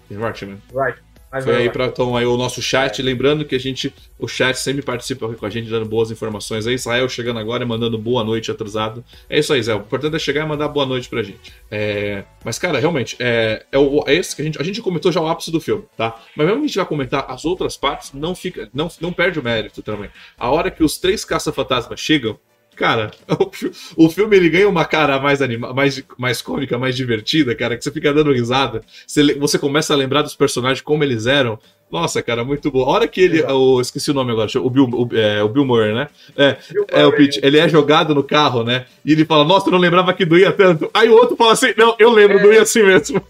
Mas Foi vai aí para então, aí o nosso chat, lembrando que a gente, o chat sempre participa com a gente dando boas informações. Aí Israel chegando agora e mandando boa noite atrasado. É isso aí, Zé. O importante é chegar e mandar boa noite pra gente. É, Mas cara, realmente é, é, o, é esse que a gente, a gente comentou já o ápice do filme, tá? Mas mesmo que a gente vai comentar as outras partes, não fica, não, não perde o mérito também. A hora que os três caça-fantasmas chegam Cara, <laughs> o, fi- o filme ele ganha uma cara mais, anima mais, mais cômica, mais divertida, cara, que você fica dando risada. Você, você começa a lembrar dos personagens como eles eram. Nossa, cara, muito bom. A hora que ele. O, esqueci o nome agora, o Bill, o, é, o Bill Murray, né? É, Bill é o Pete. Ele é jogado no carro, né? E ele fala, nossa, eu não lembrava que doía tanto. Aí o outro fala assim, não, eu lembro, É. doía assim mesmo.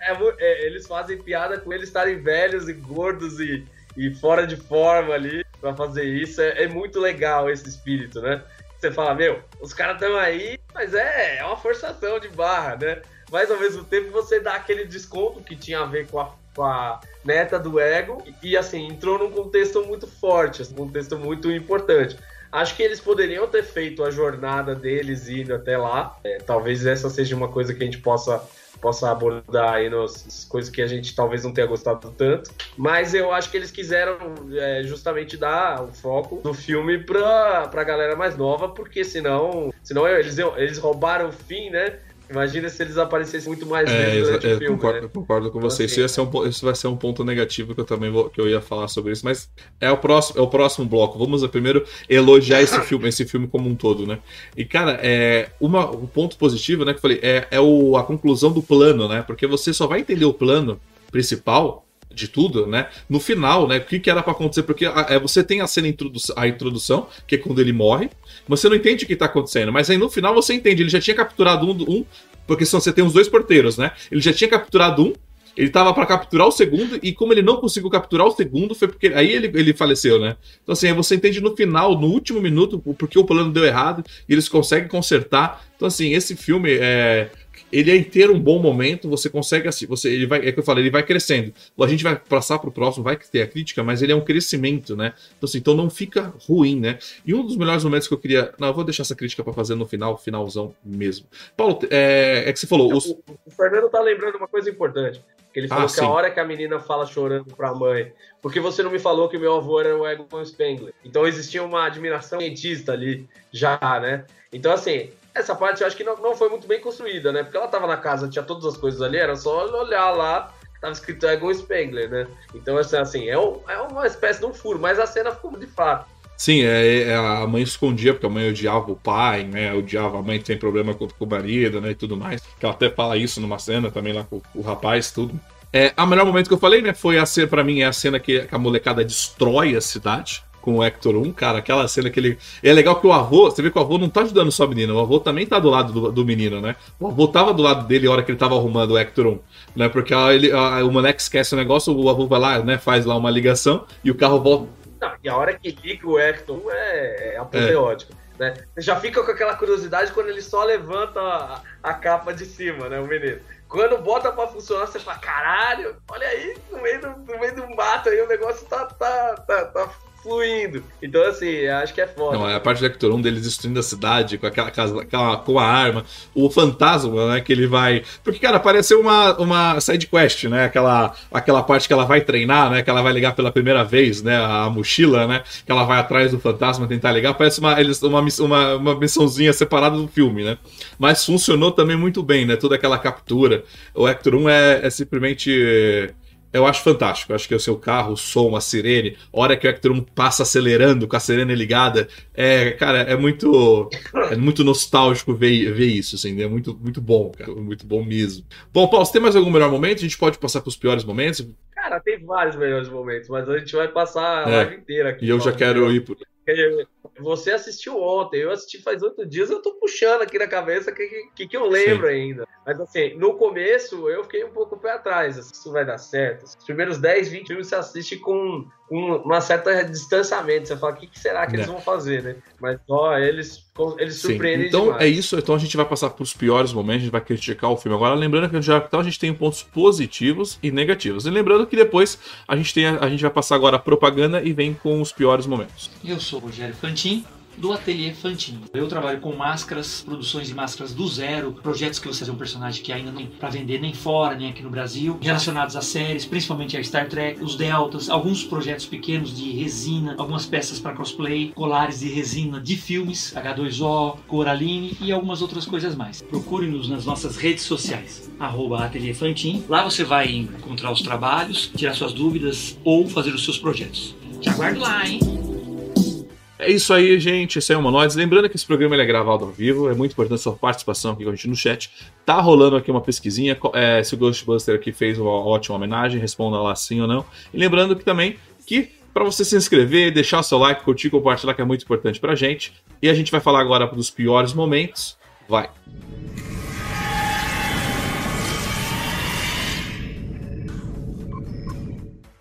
É é, eles fazem piada com eles estarem velhos e gordos e, e fora de forma ali pra fazer isso. É, é muito legal esse espírito, né? Você fala, meu, os caras estão aí, mas é, é uma forçação de barra, né? Mas ao mesmo tempo você dá aquele desconto que tinha a ver com a, com a neta do ego e, assim, entrou num contexto muito forte, um contexto muito importante. Acho que eles poderiam ter feito a jornada deles indo até lá. É, talvez essa seja uma coisa que a gente possa possa abordar aí nas coisas que a gente talvez não tenha gostado tanto. Mas eu acho que eles quiseram é, justamente dar o foco do filme pra, pra galera mais nova, porque senão, senão eles, eles roubaram o fim, né? Imagina se eles aparecessem muito mais É, vezes durante é, o filme, concordo, né? eu concordo com você. Assim, Isso, um isso vai ser um ponto negativo que eu também vou, que eu ia falar sobre isso, mas é o próximo, é o próximo bloco. Vamos primeiro elogiar esse filme, esse filme como um todo, né? E cara, é uma, um ponto positivo, né, que eu falei, é, é o, a conclusão do plano, né? Porque você só vai entender o plano principal de tudo, né? No final, né? O que, que era pra acontecer? Porque a- é, você tem a cena introdu a introdução, que é quando ele morre. Você não entende o que tá acontecendo, mas aí no final você entende. Ele já tinha capturado um, um porque são, você tem os dois porteiros, né? Ele já tinha capturado um, ele tava pra capturar o segundo, e como ele não conseguiu capturar o segundo, foi porque aí ele, ele faleceu, né? Então, assim, aí você entende no final, no último minuto, o porquê o plano deu errado, e eles conseguem consertar. Então, assim, esse filme é. Ele é inteiro um bom momento, você consegue assim, você ele vai, é que eu falei, ele vai crescendo. A gente vai passar pro próximo, vai ter a crítica, mas ele é um crescimento, né? Então, assim, então não fica ruim, né? E um dos melhores momentos que eu queria, não, eu vou deixar essa crítica pra fazer no final, finalzão mesmo. Paulo, é, é que você falou, os, O, o Fernando tá lembrando uma coisa importante. Que ele falou Ah, que sim. a hora que a menina fala chorando pra mãe, porque você não me falou que meu avô era o Egon Spengler. Então existia uma admiração cientista ali já, né? Então, assim, essa parte eu acho que não, não foi muito bem construída, né? Porque ela tava na casa, tinha todas as coisas ali, era só olhar lá, tava escrito Egon Spengler, né? Então, assim, assim é, um- é uma espécie de um furo, mas a cena ficou de fato. Sim, é, é, a mãe escondia, porque a mãe odiava o pai, né? Odiava a mãe tem problema com, com o marido, né? E tudo mais. Que ela até fala isso numa cena também lá com o rapaz, tudo. É, a melhor momento que eu falei, né? Foi a cena, pra mim, é a cena que a molecada destrói a cidade com o Hector 1, cara, aquela cena que ele. É legal que o avô, você vê que o avô não tá ajudando só a menina, o avô também tá do lado do, do menino, né? O avô tava do lado dele a hora que ele tava arrumando o Hector 1, né? Porque a, ele, a- o moleque esquece o negócio, o avô vai lá, né? Faz lá uma ligação e o carro volta. Não, e a hora que liga o Hector é, é apoteótico. Né? Você já fica com aquela curiosidade quando ele só levanta a, a capa de cima, né, o menino. Quando bota pra funcionar, você fala, caralho, olha aí, no meio do, no meio do mato aí, o negócio tá, tá, tá, tá fluindo. Então, assim, acho que é foda. Não, é a parte do Hector 1 deles destruindo a cidade com aquela casa, com a arma. O fantasma, né, que ele vai. Porque, cara, pareceu uma, uma side quest, né? Aquela, aquela parte que ela vai treinar, né? Que ela vai ligar pela primeira vez, né? A mochila, né? Que ela vai atrás do fantasma tentar ligar. Parece uma, eles, uma, uma, uma missãozinha separada do filme, né? Mas funcionou também muito bem, né? Toda aquela captura. O Hector 1 é, é simplesmente eu acho fantástico. Eu acho que o seu carro, o som, a sirene, a hora que o 1 passa acelerando com a sirene ligada, é, cara, é muito é muito nostálgico ver, ver isso, assim, é muito, muito bom, cara, muito bom mesmo. Bom, Paulo, você tem mais algum melhor momento? A gente pode passar para os piores momentos? Cara, tem vários melhores momentos, mas a gente vai passar a é, live inteira aqui. E eu já quero ir por você assistiu ontem, eu assisti faz oito dias, eu tô puxando aqui na cabeça o que, que, que, eu lembro Sim. ainda. Mas assim, no começo eu fiquei um pouco pé atrás, assim, isso vai dar certo. Os primeiros 10, 20 filmes você assiste com, com uma certa distanciamento, você fala, o que, que será que é. eles vão fazer, né? Mas ó, eles, eles surpreendem Então demais. é isso, então a gente vai passar pros piores momentos, a gente vai criticar o filme. Agora, lembrando que já então, a gente tem pontos positivos e negativos. E lembrando que depois a gente, tem a, a gente vai passar agora a propaganda e vem com os piores momentos. Eu sou o Rogério Fantin do Ateliê Fantin. Eu trabalho com máscaras, produções de máscaras do zero, projetos que você fazer um personagem que ainda não para vender nem fora, nem aqui no Brasil, relacionados a séries, principalmente a Star Trek, os Deltas, alguns projetos pequenos de resina, algumas peças para cosplay, colares de resina de filmes, H2O, Coraline e algumas outras coisas mais. Procure-nos nas nossas redes sociais, arroba Ateliê Fantin. Lá você vai encontrar os trabalhos, tirar suas dúvidas ou fazer os seus projetos. Te aguardo lá, hein? É isso aí, gente. Esse é o Humanoides. Lembrando que esse programa é gravado ao vivo. É muito importante a sua participação aqui com a gente no chat. Tá rolando aqui uma pesquisinha. É, se o Ghostbuster aqui fez uma ótima homenagem, responda lá sim ou não. E lembrando que também que para você se inscrever, deixar o seu like, curtir, compartilhar, que é muito importante pra gente. E a gente vai falar agora dos piores momentos. Vai!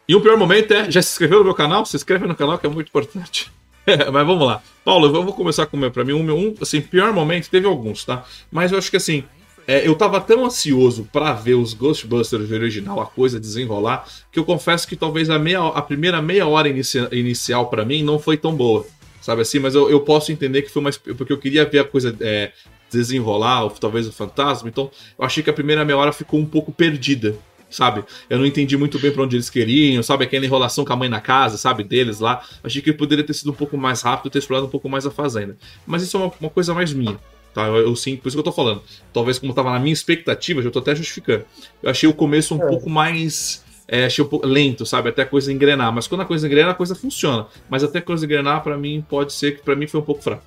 E o pior momento é, já se inscreveu no meu canal? Se inscreve no canal que é muito importante. <laughs> Mas vamos lá. Paulo, eu vou começar com o meu. Pra mim, um, um assim, pior momento, teve alguns, tá? Mas eu acho que assim. É, eu tava tão ansioso para ver os Ghostbusters original, a coisa desenrolar, que eu confesso que talvez a, meia, a primeira meia hora inicia, inicial para mim não foi tão boa. Sabe assim? Mas eu, eu posso entender que foi mais. Porque eu queria ver a coisa é, desenrolar, ou talvez o fantasma. Então, eu achei que a primeira meia hora ficou um pouco perdida sabe? Eu não entendi muito bem para onde eles queriam, sabe? Aquela enrolação com a mãe na casa, sabe? Deles lá. Achei que poderia ter sido um pouco mais rápido, ter explorado um pouco mais a fazenda. Mas isso é uma, uma coisa mais minha. Tá, eu, eu sim, por isso que eu tô falando. Talvez como tava na minha expectativa, já tô até justificando. Eu achei o começo um é. pouco mais é, achei um pouco lento, sabe? Até a coisa engrenar. Mas quando a coisa engrena, a coisa funciona. Mas até a coisa engrenar, para mim, pode ser que para mim foi um pouco fraco.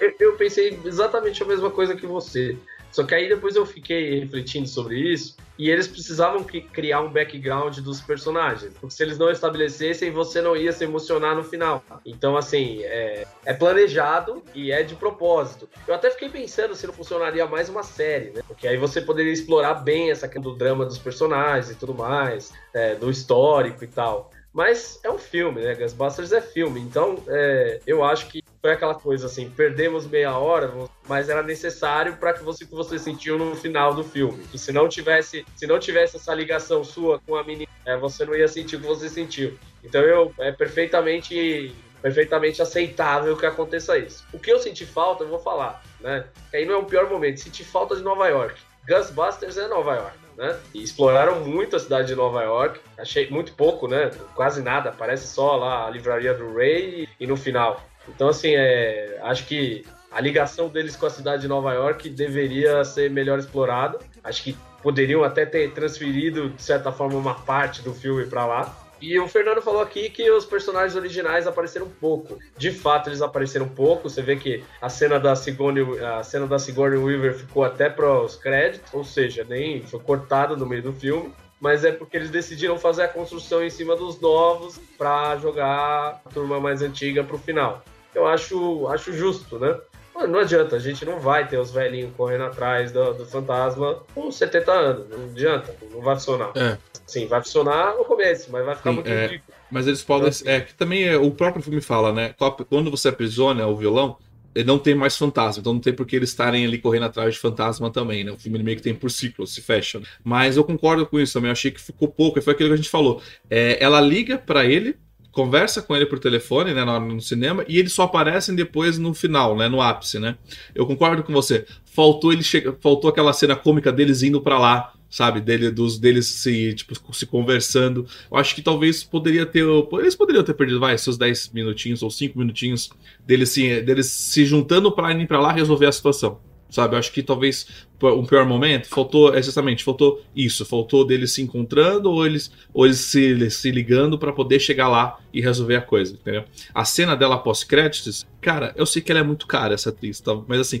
Eu, eu, pensei exatamente a mesma coisa que você. Só que aí depois eu fiquei refletindo sobre isso e eles precisavam criar um background dos personagens, porque se eles não estabelecessem, você não ia se emocionar no final. Então, assim, é, é planejado e é de propósito. Eu até fiquei pensando se não funcionaria mais uma série, né? Porque aí você poderia explorar bem essa questão do drama dos personagens e tudo mais, é, do histórico e tal. Mas é um filme, né? Ghostbusters é filme, então é, eu acho que foi aquela coisa assim, perdemos meia hora, mas era necessário para que você que você sentiu no final do filme. E se não tivesse, se não tivesse essa ligação sua com a menina, é, você não ia sentir o que você sentiu. Então eu é perfeitamente perfeitamente aceitável que aconteça isso. O que eu senti falta, eu vou falar, né? Que aí não é um pior momento, senti falta de Nova York. Ghostbusters é Nova York, né? E exploraram muito a cidade de Nova York. Achei muito pouco, né? Quase nada. Parece só lá a livraria do Ray e no final. Então, assim, é, acho que a ligação deles com a cidade de Nova York deveria ser melhor explorada. Acho que poderiam até ter transferido, de certa forma, uma parte do filme para lá. E o Fernando falou aqui que os personagens originais apareceram pouco. De fato, eles apareceram pouco. Você vê que a cena da Sigourney, a cena da Sigourney Weaver ficou até para os créditos, ou seja, nem foi cortada no meio do filme mas é porque eles decidiram fazer a construção em cima dos novos para jogar a turma mais antiga para o final eu acho, acho justo, né? Não adianta, a gente não vai ter os velhinhos correndo atrás do, do fantasma com 70 anos. Não adianta, não vai funcionar. É. Sim, vai funcionar no começo, mas vai ficar Sim, muito é, ridículo. Mas eles podem. Então, é que também é, o próprio filme fala, né? Quando você aprisiona o violão, ele não tem mais fantasma, então não tem por que eles estarem ali correndo atrás de fantasma também, né? O filme meio que tem por ciclo, se fecha. Mas eu concordo com isso também, eu achei que ficou pouco, foi aquilo que a gente falou. É, ela liga para ele conversa com ele por telefone, né, no, no cinema, e eles só aparecem depois no final, né, no ápice, né? Eu concordo com você. Faltou ele chega, faltou aquela cena cômica deles indo para lá, sabe, dele, dos deles se, tipo, se conversando. Eu acho que talvez poderia ter, eles poderiam ter perdido, vai, seus 10 minutinhos ou 5 minutinhos deles se, deles se juntando para ir para lá resolver a situação. Sabe, eu acho que talvez um pior momento faltou exatamente, faltou isso, faltou deles se encontrando ou eles, ou eles se, se ligando para poder chegar lá e resolver a coisa, entendeu? A cena dela pós-créditos, cara, eu sei que ela é muito cara, essa atriz, tá? mas assim,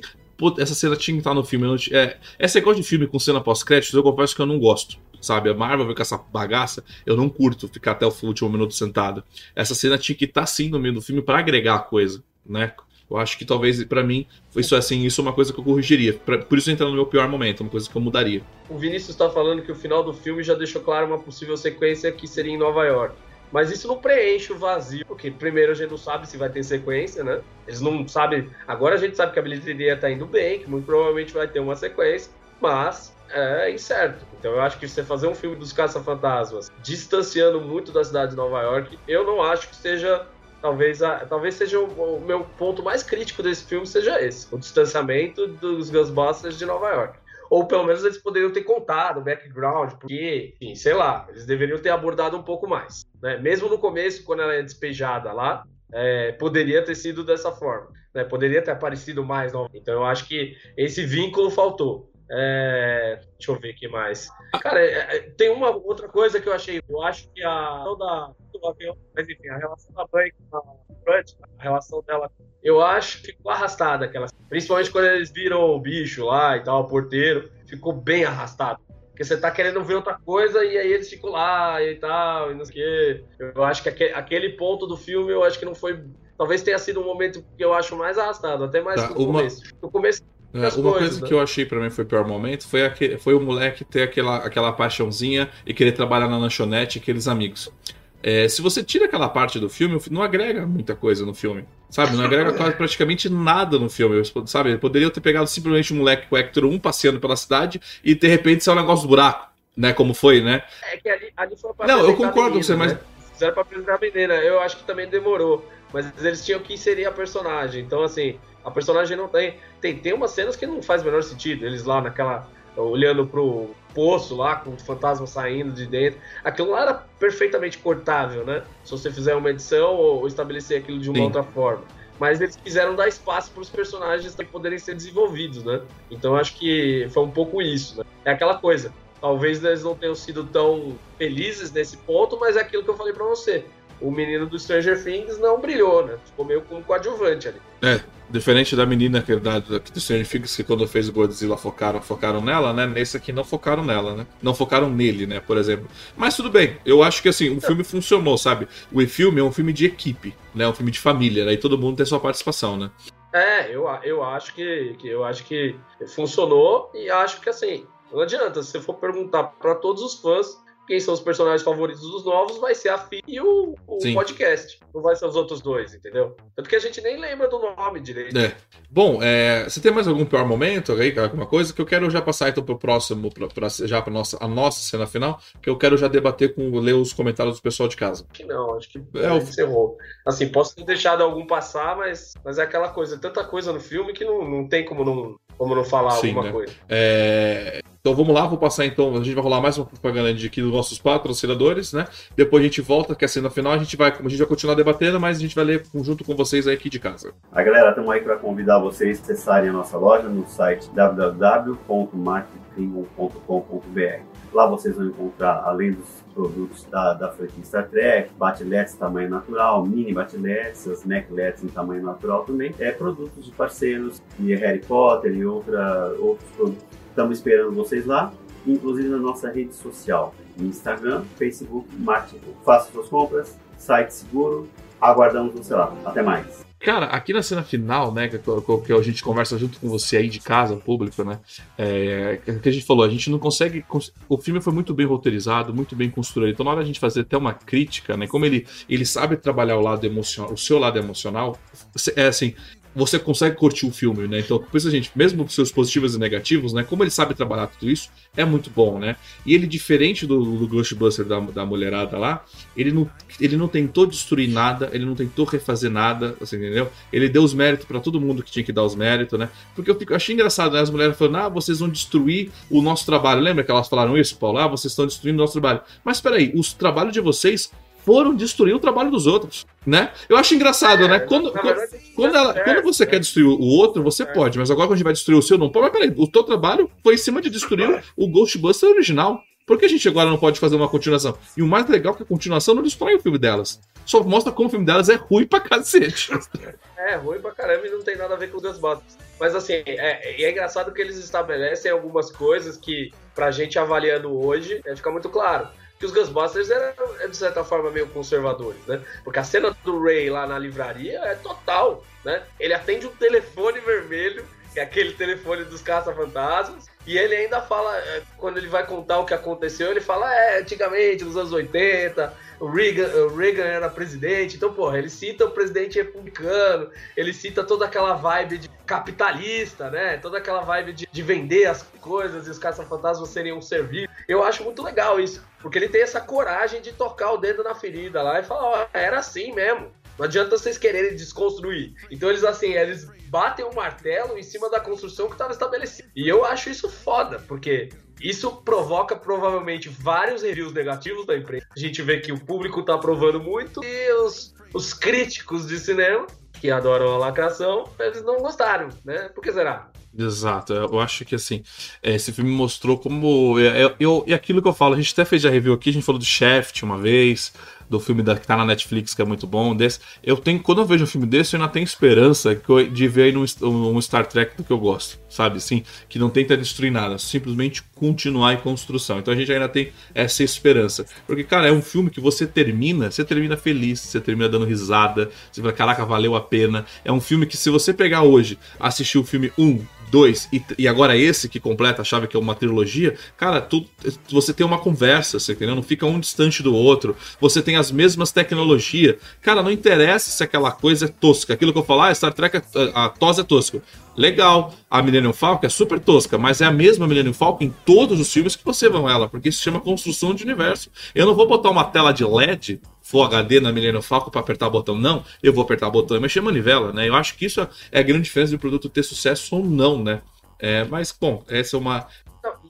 essa cena tinha que estar no filme. Não, é, essa negócio de filme com cena pós-créditos, eu confesso que eu não gosto. Sabe, a Marvel vem com essa bagaça, eu não curto ficar até o último minuto sentado. Essa cena tinha que estar sim no meio do filme para agregar a coisa, né? Eu acho que talvez, para mim, isso assim, isso é uma coisa que eu corrigiria. Pra, por isso entra no meu pior momento, uma coisa que eu mudaria. O Vinícius está falando que o final do filme já deixou claro uma possível sequência que seria em Nova York. Mas isso não preenche o vazio, porque primeiro a gente não sabe se vai ter sequência, né? Eles não sabem. Agora a gente sabe que a bilheteria tá indo bem, que muito provavelmente vai ter uma sequência, mas é incerto. Então eu acho que você fazer um filme dos caça-fantasmas distanciando muito da cidade de Nova York, eu não acho que seja Talvez, a, talvez seja o, o, meu ponto mais crítico desse filme seja esse, o distanciamento dos Ghostbusters de Nova York. Ou pelo menos eles poderiam ter contado o background, porque, enfim, sei lá, eles deveriam ter abordado um pouco mais. Né? Mesmo no começo, quando ela é despejada lá, é, poderia ter sido dessa forma. Né? Poderia ter aparecido mais. Não. Então eu acho que esse vínculo faltou. É, deixa eu ver aqui mais. Cara, é, é, tem uma outra coisa que eu achei. Eu acho que a da do avião, mas enfim, a relação da mãe com a Brant, a relação dela, eu acho que ficou arrastada aquela. Principalmente quando eles viram o bicho lá e tal, o porteiro, ficou bem arrastado. Porque você tá querendo ver outra coisa e aí eles ficam lá e tal, e não sei o quê. Eu acho que aquele ponto do filme, eu acho que não foi. Talvez tenha sido um momento que eu acho mais arrastado, até mais tá, no uma... começo. No começo uma coisas, coisa né? que eu achei para mim foi o pior momento foi, aquele, foi o moleque ter aquela, aquela paixãozinha e querer trabalhar na lanchonete aqueles amigos. É, se você tira aquela parte do filme, não agrega muita coisa no filme. Sabe? Não agrega quase praticamente nada no filme. Sabe? Poderia ter pegado simplesmente um moleque com o Hector 1 passeando pela cidade e de repente ser um negócio do buraco. Né? Como foi, né? É que ali, ali foi pra Não, eu concordo com você, mas. Né? Fizeram pra apresentar a menina. Eu acho que também demorou. Mas eles tinham que inserir a personagem. Então, assim, a personagem não tem. Tem, tem umas cenas que não faz o menor sentido. Eles lá naquela. olhando pro poço lá, com o fantasma saindo de dentro. Aquilo lá era perfeitamente cortável, né? Se você fizer uma edição ou estabelecer aquilo de uma Sim. outra forma. Mas eles quiseram dar espaço para os personagens poderem ser desenvolvidos, né? Então acho que foi um pouco isso, né? É aquela coisa. Talvez eles não tenham sido tão felizes nesse ponto, mas é aquilo que eu falei para você. O menino do Stranger Things não brilhou, né? Ficou meio como coadjuvante ali. É, Diferente da menina que, da, do Stranger Things, que quando fez o Godzilla focaram, focaram nela, né? Nesse aqui não focaram nela, né? Não focaram nele, né? Por exemplo. Mas tudo bem, eu acho que assim, o filme funcionou, sabe? O filme é um filme de equipe, né? Um filme de família, né? E todo mundo tem sua participação, né? É, eu, eu acho que, que eu acho que funcionou e acho que assim, não adianta, se você for perguntar para todos os fãs, quem são os personagens favoritos dos novos vai ser a FI e o, o podcast. Não vai ser os outros dois, entendeu? Tanto que a gente nem lembra do nome direito. É. Bom, é, você tem mais algum pior momento aí, alguma coisa que eu quero já passar então pro próximo, pra, pra já para nossa a nossa cena final, que eu quero já debater com ler os comentários do pessoal de casa. Acho que não, acho que é, encerrou. Assim, posso ter deixado algum passar, mas, mas é aquela coisa, tanta coisa no filme que não, não tem como não como não falar Sim, alguma né? coisa. É... Então vamos lá, vou passar então. A gente vai rolar mais uma propaganda de aqui dos nossos patrocinadores, né? Depois a gente volta, que é a cena final, a gente vai, a gente vai continuar debatendo, mas a gente vai ler junto com vocês aí aqui de casa. A galera, estamos aí para convidar vocês a acessarem a nossa loja no site www.marketing.com.br. Lá vocês vão encontrar, além dos produtos da, da franquia Star Trek, batiletes tamanho natural, mini batiletes, as necklets em tamanho natural também, é produtos de parceiros de Harry Potter e outra, outros produtos. Estamos esperando vocês lá, inclusive na nossa rede social, Instagram, Facebook, Marketing. Faça suas compras, site seguro, aguardamos você lá. Até mais. Cara, aqui na cena final, né, que, que, a gente conversa junto com você aí de casa, público, né, é, que a gente falou, a gente não consegue, o filme foi muito bem roteirizado, muito bem construído, então na hora a gente fazer até uma crítica, né, como ele, ele sabe trabalhar o lado emocional, o seu lado emocional, é assim, você consegue curtir o filme, né? Então, por isso gente, mesmo com seus positivos e negativos, né? Como ele sabe trabalhar tudo isso, é muito bom, né? E ele, diferente do, do Ghostbuster da, da mulherada lá, ele não, ele não tentou destruir nada, ele não tentou refazer nada, assim, entendeu? Ele deu os méritos para todo mundo que tinha que dar os méritos, né? Porque eu, fico, eu achei engraçado, né? As mulheres falando, ah, vocês vão destruir o nosso trabalho. Lembra que elas falaram isso, Paulo? Ah, vocês estão destruindo o nosso trabalho. Mas espera aí, o trabalho de vocês foram destruir o trabalho dos outros, né? Eu acho engraçado, é, né? Quando, quando, quando, ela, certo, quando, você né? quer destruir o outro, você é. pode, mas agora quando a gente vai destruir o seu, não pode. Mas peraí, o teu trabalho foi em cima de destruir o Ghostbuster original. Por que a gente agora não pode fazer uma continuação? E o mais legal é que a continuação não destrói o filme delas. Só mostra como o filme delas é ruim pra cacete. <laughs> É, ruim pra caramba e não tem nada a ver com o Ghostbusters. Mas assim, é, é engraçado que eles estabelecem algumas coisas que, pra gente avaliando hoje, é, fica muito claro que os Ghostbusters eram, de certa forma, meio conservadores, né? Porque a cena do Ray lá na livraria é total, né? Ele atende um telefone vermelho, que é aquele telefone dos caça-fantasmas, e ele ainda fala, é, quando ele vai contar o que aconteceu, ele fala, é, antigamente, nos anos 80, o Reagan, o Reagan era presidente, então, porra, ele cita o presidente republicano, ele cita toda aquela vibe de capitalista, né? Toda aquela vibe de, de vender as coisas e os caça-fantasmas seriam um serviço. Eu acho muito legal isso. Porque ele tem essa coragem de tocar o dedo na ferida lá e falar, ó, oh, era assim mesmo. Não adianta vocês quererem desconstruir. Então eles assim, eles batem o um martelo em cima da construção que estava estabelecida. E eu acho isso foda, porque isso provoca provavelmente vários reviews negativos da imprensa. A gente vê que o público está aprovando muito e os, os críticos de cinema, que adoram a lacração, eles não gostaram, né? Por que será? Exato, eu acho que assim, é, esse filme mostrou como. Eu, é, é, eu, e aquilo que eu falo, a gente até fez a review aqui, a gente falou do Shaft uma vez, do filme da, que tá na Netflix, que é muito bom. Desse, eu tenho, quando eu vejo um filme desse, eu ainda tenho esperança que eu, de ver aí um, um Star Trek do que eu gosto, sabe? Assim, que não tenta destruir nada, simplesmente continuar em construção. Então a gente ainda tem essa esperança. Porque, cara, é um filme que você termina, você termina feliz, você termina dando risada, você fala, caraca, valeu a pena. É um filme que, se você pegar hoje, assistir o filme 1, 2 e, e, agora esse que completa a chave, que é uma trilogia, cara, tu, você tem uma conversa, você entendeu? Não fica um distante do outro, você tem as mesmas tecnologias. Cara, não interessa se aquela coisa é tosca. Aquilo que eu falar, ah, Star Trek, a, a TOS é tosco. Legal, a Millennium Falcon é super tosca, mas é a mesma Millennium Falcon em todos os filmes que você vê ela, porque isso chama construção de universo. Eu não vou botar uma tela de LED Full HD na Millennium Falcon para apertar o botão, não. Eu vou apertar o botão e mexer manivela, né? Eu acho que isso é a grande diferença do produto ter sucesso ou não, né? É, mas, bom, essa é uma.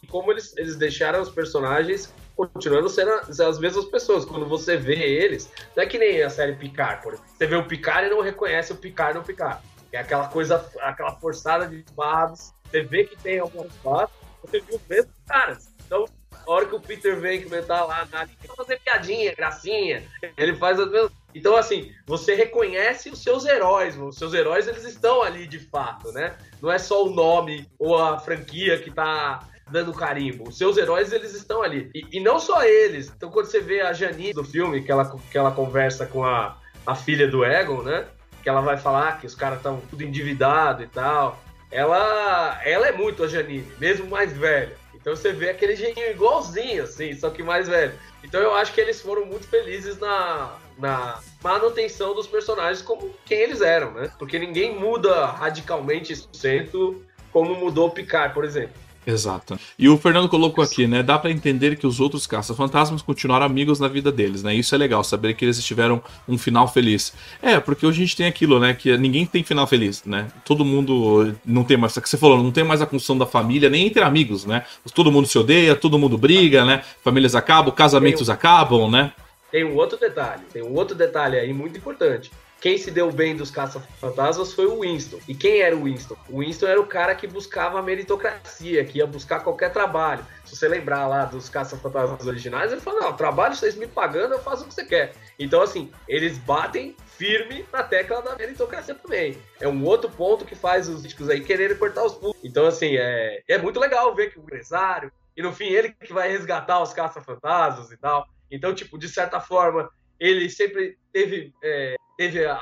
E como eles, eles deixaram os personagens continuando sendo as mesmas pessoas. Quando você vê eles, não é que nem a série Picard, por exemplo. Você vê o Picard e não reconhece o Picard no Picard. É aquela coisa, aquela forçada de barras. Você vê que tem algumas barras, você viu os mesmos caras. Então, a hora que o Peter vem comentar lá, na fazer piadinha, gracinha, ele faz as mesmas. Então, assim, você reconhece os seus heróis, os seus heróis eles estão ali de fato, né? Não é só o nome ou a franquia que tá dando carimbo. Os seus heróis, eles estão ali. E, e, não só eles. Então, quando você vê a Janine do filme, que ela, que ela conversa com a, a filha do Egon, né? Que ela vai falar que os caras estão tudo endividado e tal. Ela, ela é muito a Janine, mesmo mais velha. Então você vê aquele jeitinho igualzinho, assim, só que mais velho. Então eu acho que eles foram muito felizes na, na manutenção dos personagens como quem eles eram, né? Porque ninguém muda radicalmente 100% como mudou o Picard, por exemplo. Exato. E o Fernando colocou aqui, né? Dá para entender que os outros caça-fantasmas continuaram amigos na vida deles, né? Isso é legal, saber que eles tiveram um final feliz. É, porque hoje a gente tem aquilo, né? Que ninguém tem final feliz, né? Todo mundo não tem mais. que você falou, não tem mais a função da família, nem entre amigos, né? Todo mundo se odeia, todo mundo briga, né? Famílias acabam, casamentos um, acabam, né? Tem um outro detalhe, tem um outro detalhe aí muito importante. Quem se deu bem dos caça-fantasmas foi o Winston. E quem era o Winston? O Winston era o cara que buscava a meritocracia, que ia buscar qualquer trabalho. Se você lembrar lá dos caça-fantasmas originais, ele falou: Não, trabalho, vocês me pagando, eu faço o que você quer. Então, assim, eles batem firme na tecla da meritocracia também. É um outro ponto que faz os críticos aí quererem cortar os pulsos. Então, assim, é, é muito legal ver que o empresário, e no fim ele que vai resgatar os caça-fantasmas e tal. Então, tipo, de certa forma, ele sempre teve é, teve a,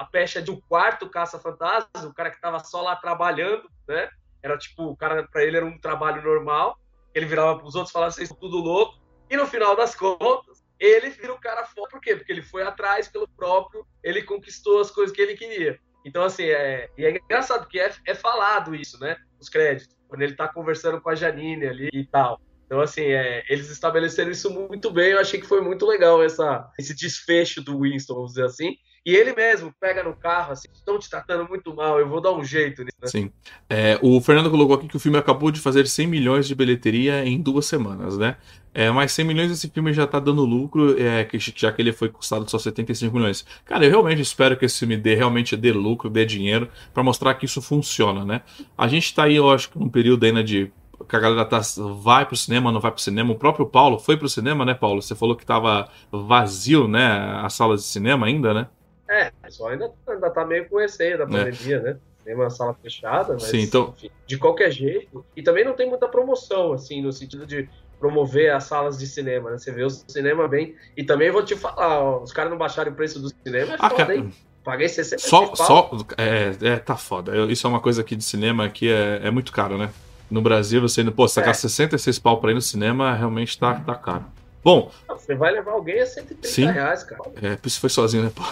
a pecha de um quarto caça-fantasmas, o cara que estava só lá trabalhando, né? Era tipo, o cara, para ele era um trabalho normal. Ele virava para os outros e falava, estão tudo louco. E no final das contas, ele vira o cara foda. Por quê? Porque ele foi atrás pelo próprio, ele conquistou as coisas que ele queria. Então, assim, é, e é engraçado, porque é, é falado isso, né? Os créditos, quando ele tá conversando com a Janine ali e tal. Então, assim, é, eles estabeleceram isso muito bem. Eu achei que foi muito legal essa, esse desfecho do Winston, vamos dizer assim. E ele mesmo pega no carro, assim, estão te tratando muito mal, eu vou dar um jeito nisso. Né? Sim. É, o Fernando colocou aqui que o filme acabou de fazer 100 milhões de bilheteria em duas semanas, né? É, mas 100 milhões esse filme já tá dando lucro, é, que, já que ele foi custado só 75 milhões. Cara, eu realmente espero que esse filme dê, realmente dê lucro, dê dinheiro, para mostrar que isso funciona, né? A gente tá aí, eu acho num período ainda de que a galera tá, vai pro cinema, não vai pro cinema. O próprio Paulo foi pro cinema, né, Paulo? Você falou que tava vazio, né, as salas de cinema ainda, né? É, pessoal ainda, ainda tá meio com receio da é. pandemia, é. né? Tem uma sala fechada, mas Sim, então... enfim, de qualquer jeito. E também não tem muita promoção, assim, no sentido de promover as salas de cinema, né? Você vê o cinema bem. E também vou te falar, ó, os caras não baixaram o preço do cinema, é ah, foda, hein? Paguei 60 Só, só é, é, tá foda. Isso é uma coisa aqui de cinema que é, é muito caro, né? No Brasil, você indo, pô, sacar é. 66 pau pra ir no cinema, realmente tá, tá caro. Bom. Você vai levar alguém a 130 sim, reais, cara. É, por isso foi sozinho, né, pô?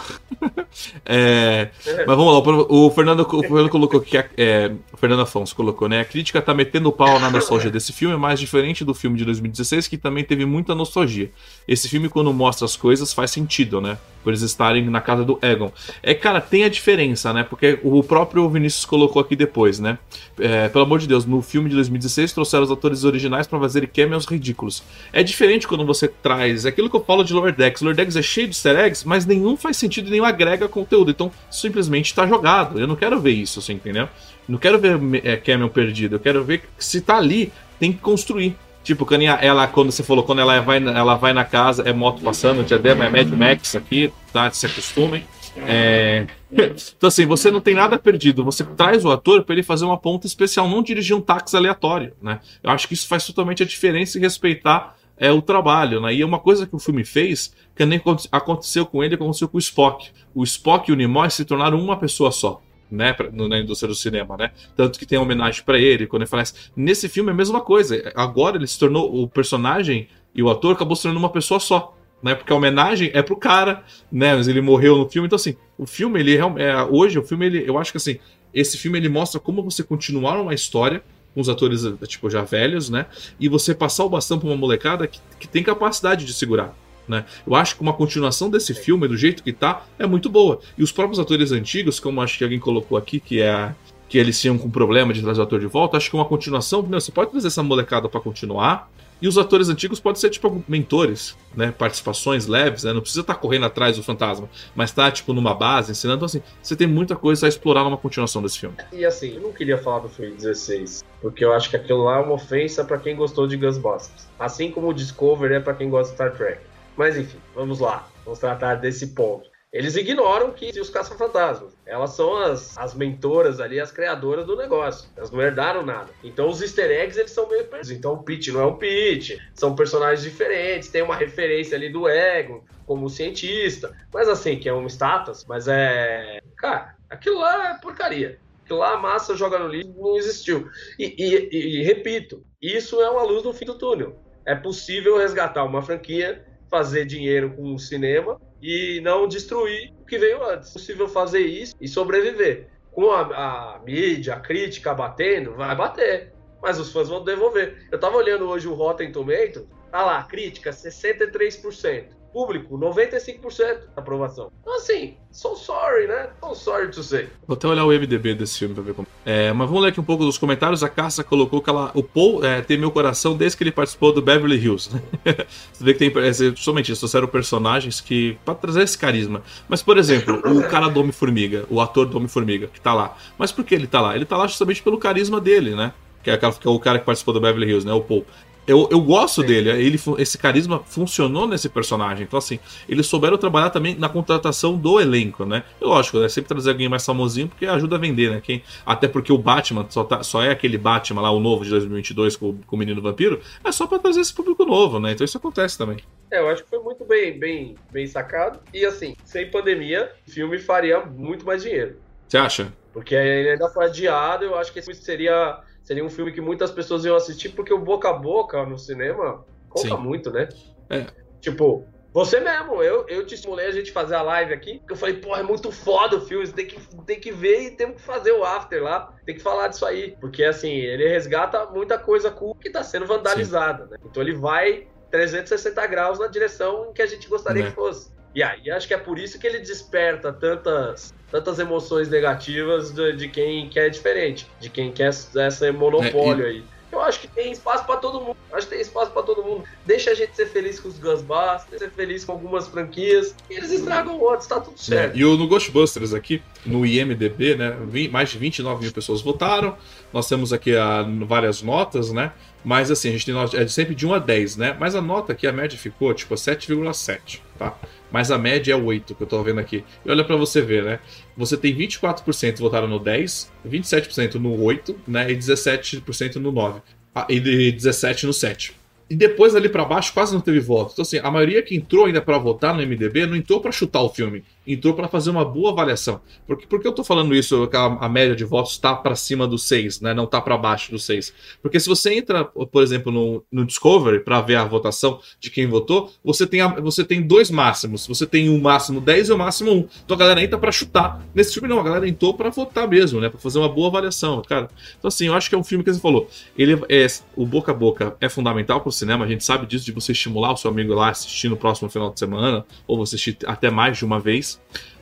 <laughs> é, é. Mas vamos lá, o Fernando, o Fernando colocou que. É, o Fernando Afonso colocou, né? A crítica tá metendo o pau na nostalgia desse filme, mas diferente do filme de 2016, que também teve muita nostalgia. Esse filme, quando mostra as coisas, faz sentido, né? Por eles estarem na casa do Egon. É, cara, tem a diferença, né? Porque o próprio Vinícius colocou aqui depois, né? É, pelo amor de Deus, no filme de 2016 trouxeram os atores originais para fazer cameos ridículos. É diferente quando você traz. É aquilo que eu falo de Lower Decks. Lower Decks é cheio de easter eggs, mas nenhum faz sentido e nenhum agrega conteúdo. Então, simplesmente tá jogado. Eu não quero ver isso, você entendeu? Não quero ver é, cameo perdido. Eu quero ver que se tá ali, tem que construir. Tipo, quando ela, quando você falou, quando ela vai, ela vai na casa, é moto passando, diadema, é Mad Max aqui, tá? Se acostumem. É... <laughs> Então, assim, você não tem nada perdido. Você traz o ator para ele fazer uma ponta especial, não dirigir um táxi aleatório, né? Eu acho que isso faz totalmente a diferença em respeitar é, o trabalho, né? E é uma coisa que o filme fez que nem aconteceu com ele, aconteceu com o Spock. O Spock e o Nimoy se tornaram uma pessoa só né, na indústria do cinema, né? Tanto que tem homenagem para ele, quando ele faz. Nesse filme é a mesma coisa. Agora ele se tornou o personagem e o ator acabou se tornando uma pessoa só. Né, porque a homenagem é pro cara, né? Mas ele morreu no filme, então assim, o filme ele é, hoje o filme ele, eu acho que assim, esse filme ele mostra como você continuar uma história com os atores tipo já velhos, né? E você passar o bastão para uma molecada que, que tem capacidade de segurar. Né? Eu acho que uma continuação desse filme, do jeito que tá, é muito boa. E os próprios atores antigos, como acho que alguém colocou aqui, que é que eles tinham com problema de trazer o ator de volta, acho que uma continuação, você pode trazer essa molecada para continuar. E os atores antigos podem ser tipo mentores, né? Participações leves, né? Não precisa estar tá correndo atrás do fantasma, mas tá tipo numa base ensinando. Então, assim, você tem muita coisa a explorar numa continuação desse filme. E assim, eu não queria falar do filme 16, porque eu acho que aquilo lá é uma ofensa para quem gostou de Ghostbusters. Assim como o Discovery é para quem gosta de Star Trek. Mas enfim, vamos lá. Vamos tratar desse ponto. Eles ignoram que os caça-fantasmas. Elas são as, as mentoras ali, as criadoras do negócio. Elas não herdaram nada. Então os easter eggs, eles são meio perdidos. Então o Pete não é o Pete. São personagens diferentes. Tem uma referência ali do Ego como cientista. Mas assim, que é um status. Mas é... Cara, aquilo lá é porcaria. Aquilo lá a massa joga no lixo, não existiu. E, e, e repito, isso é uma luz no fim do túnel. É possível resgatar uma franquia fazer dinheiro com o cinema e não destruir o que veio antes. É possível fazer isso e sobreviver. Com a, a mídia, a crítica batendo, vai bater. Mas os fãs vão devolver. Eu tava olhando hoje o Rotten Tomato, tá lá, crítica 63% público, 95% aprovação. Então, assim, so sorry, né? So sorry to say. Vou até olhar o MDB desse filme pra ver como. É, mas vamos ler aqui um pouco dos comentários. A Caça colocou que ela, o Paul é, tem meu coração desde que ele participou do Beverly Hills. Né? <laughs> Você vê que tem. É, somente isso, trouxeram personagens que. pra trazer esse carisma. Mas, por exemplo, o cara do Homem-Formiga, o ator do Homem-Formiga, que tá lá. Mas por que ele tá lá? Ele tá lá justamente pelo carisma dele, né? Que é, é o cara que participou do Beverly Hills, né? O Paul. Eu, eu gosto Sim. dele, ele, esse carisma funcionou nesse personagem. Então, assim, eles souberam trabalhar também na contratação do elenco, né? E lógico, é sempre trazer alguém mais famosinho porque ajuda a vender, né? Quem, até porque o Batman só, tá, só é aquele Batman lá, o novo de 2022 com, com o Menino Vampiro, é só para trazer esse público novo, né? Então isso acontece também. É, eu acho que foi muito bem, bem, bem sacado. E assim, sem pandemia, o filme faria muito mais dinheiro. Você acha? Porque ele ainda foi adiado, eu acho que esse seria seria um filme que muitas pessoas iam assistir, porque o boca a boca no cinema conta Sim. muito, né? É. Tipo, Você mesmo, eu, eu te estimulei a gente fazer a live aqui, porque eu falei, pô, é muito foda o filme, você tem que, tem que ver e temos que fazer o after lá, tem que falar disso aí. Porque, assim, ele resgata muita coisa cool que tá sendo vandalizada, né? Então ele vai 360 graus na direção em que a gente gostaria Né. que fosse. E aí, acho que é por isso que ele desperta tantas, tantas emoções negativas de, de quem quer diferente, de quem quer esse monopólio aí. Eu acho que tem espaço pra todo mundo. Acho que tem espaço pra todo mundo. Deixa a gente ser feliz com os Ghostbusters, ser feliz com algumas franquias. E eles estragam outros, tá tudo né? certo. E o, no Ghostbusters aqui, no IMDB, né? Mais de 29 mil pessoas votaram. Nós temos aqui a- várias notas, né? Mas assim, a gente tem é sempre de 1 a 10, né? Mas a nota aqui, a média ficou tipo 7,7, tá? Mas a média é 8, que eu tô vendo aqui. E olha pra você ver, né? Você tem 24% votaram no 10, 27% no 8, né? E 17% no 9. Ah, E de 17 no 7. E depois ali pra baixo quase não teve voto. Então assim, a maioria que entrou ainda pra votar no MDB não entrou pra chutar o filme, entrou pra fazer uma boa avaliação. Porque por que eu tô falando isso, que a, a média de votos tá pra cima do 6, né? Não tá pra baixo do 6. Porque se você entra, por exemplo, no, no Discovery pra ver a votação de quem votou, você tem, a- você tem dois máximos. Você tem o máximo 10 e o máximo 1. Então a galera entra pra chutar. Nesse filme não, a galera entrou pra votar mesmo, né? Pra fazer uma boa avaliação, cara. Então assim, eu acho que é um filme que você falou. Ele é o boca a boca é fundamental pro cinema, a gente sabe disso de você estimular o seu amigo lá assistir no próximo final de semana ou você assistir até mais de uma vez.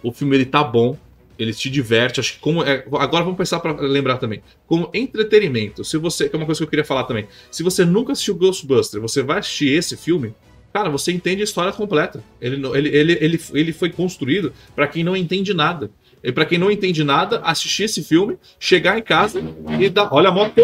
O filme ele tá bom, ele te diverte, acho que como é- agora vamos pensar para lembrar também, como entretenimento. Se você, que é uma coisa que eu queria falar também. Se você nunca assistiu Ghostbuster, você vai assistir esse filme, cara, você entende a história completa. Ele ele ele, ele, ele foi construído para quem não entende nada. E para quem não entende nada, assistir esse filme, chegar em casa e dar, olha a moto,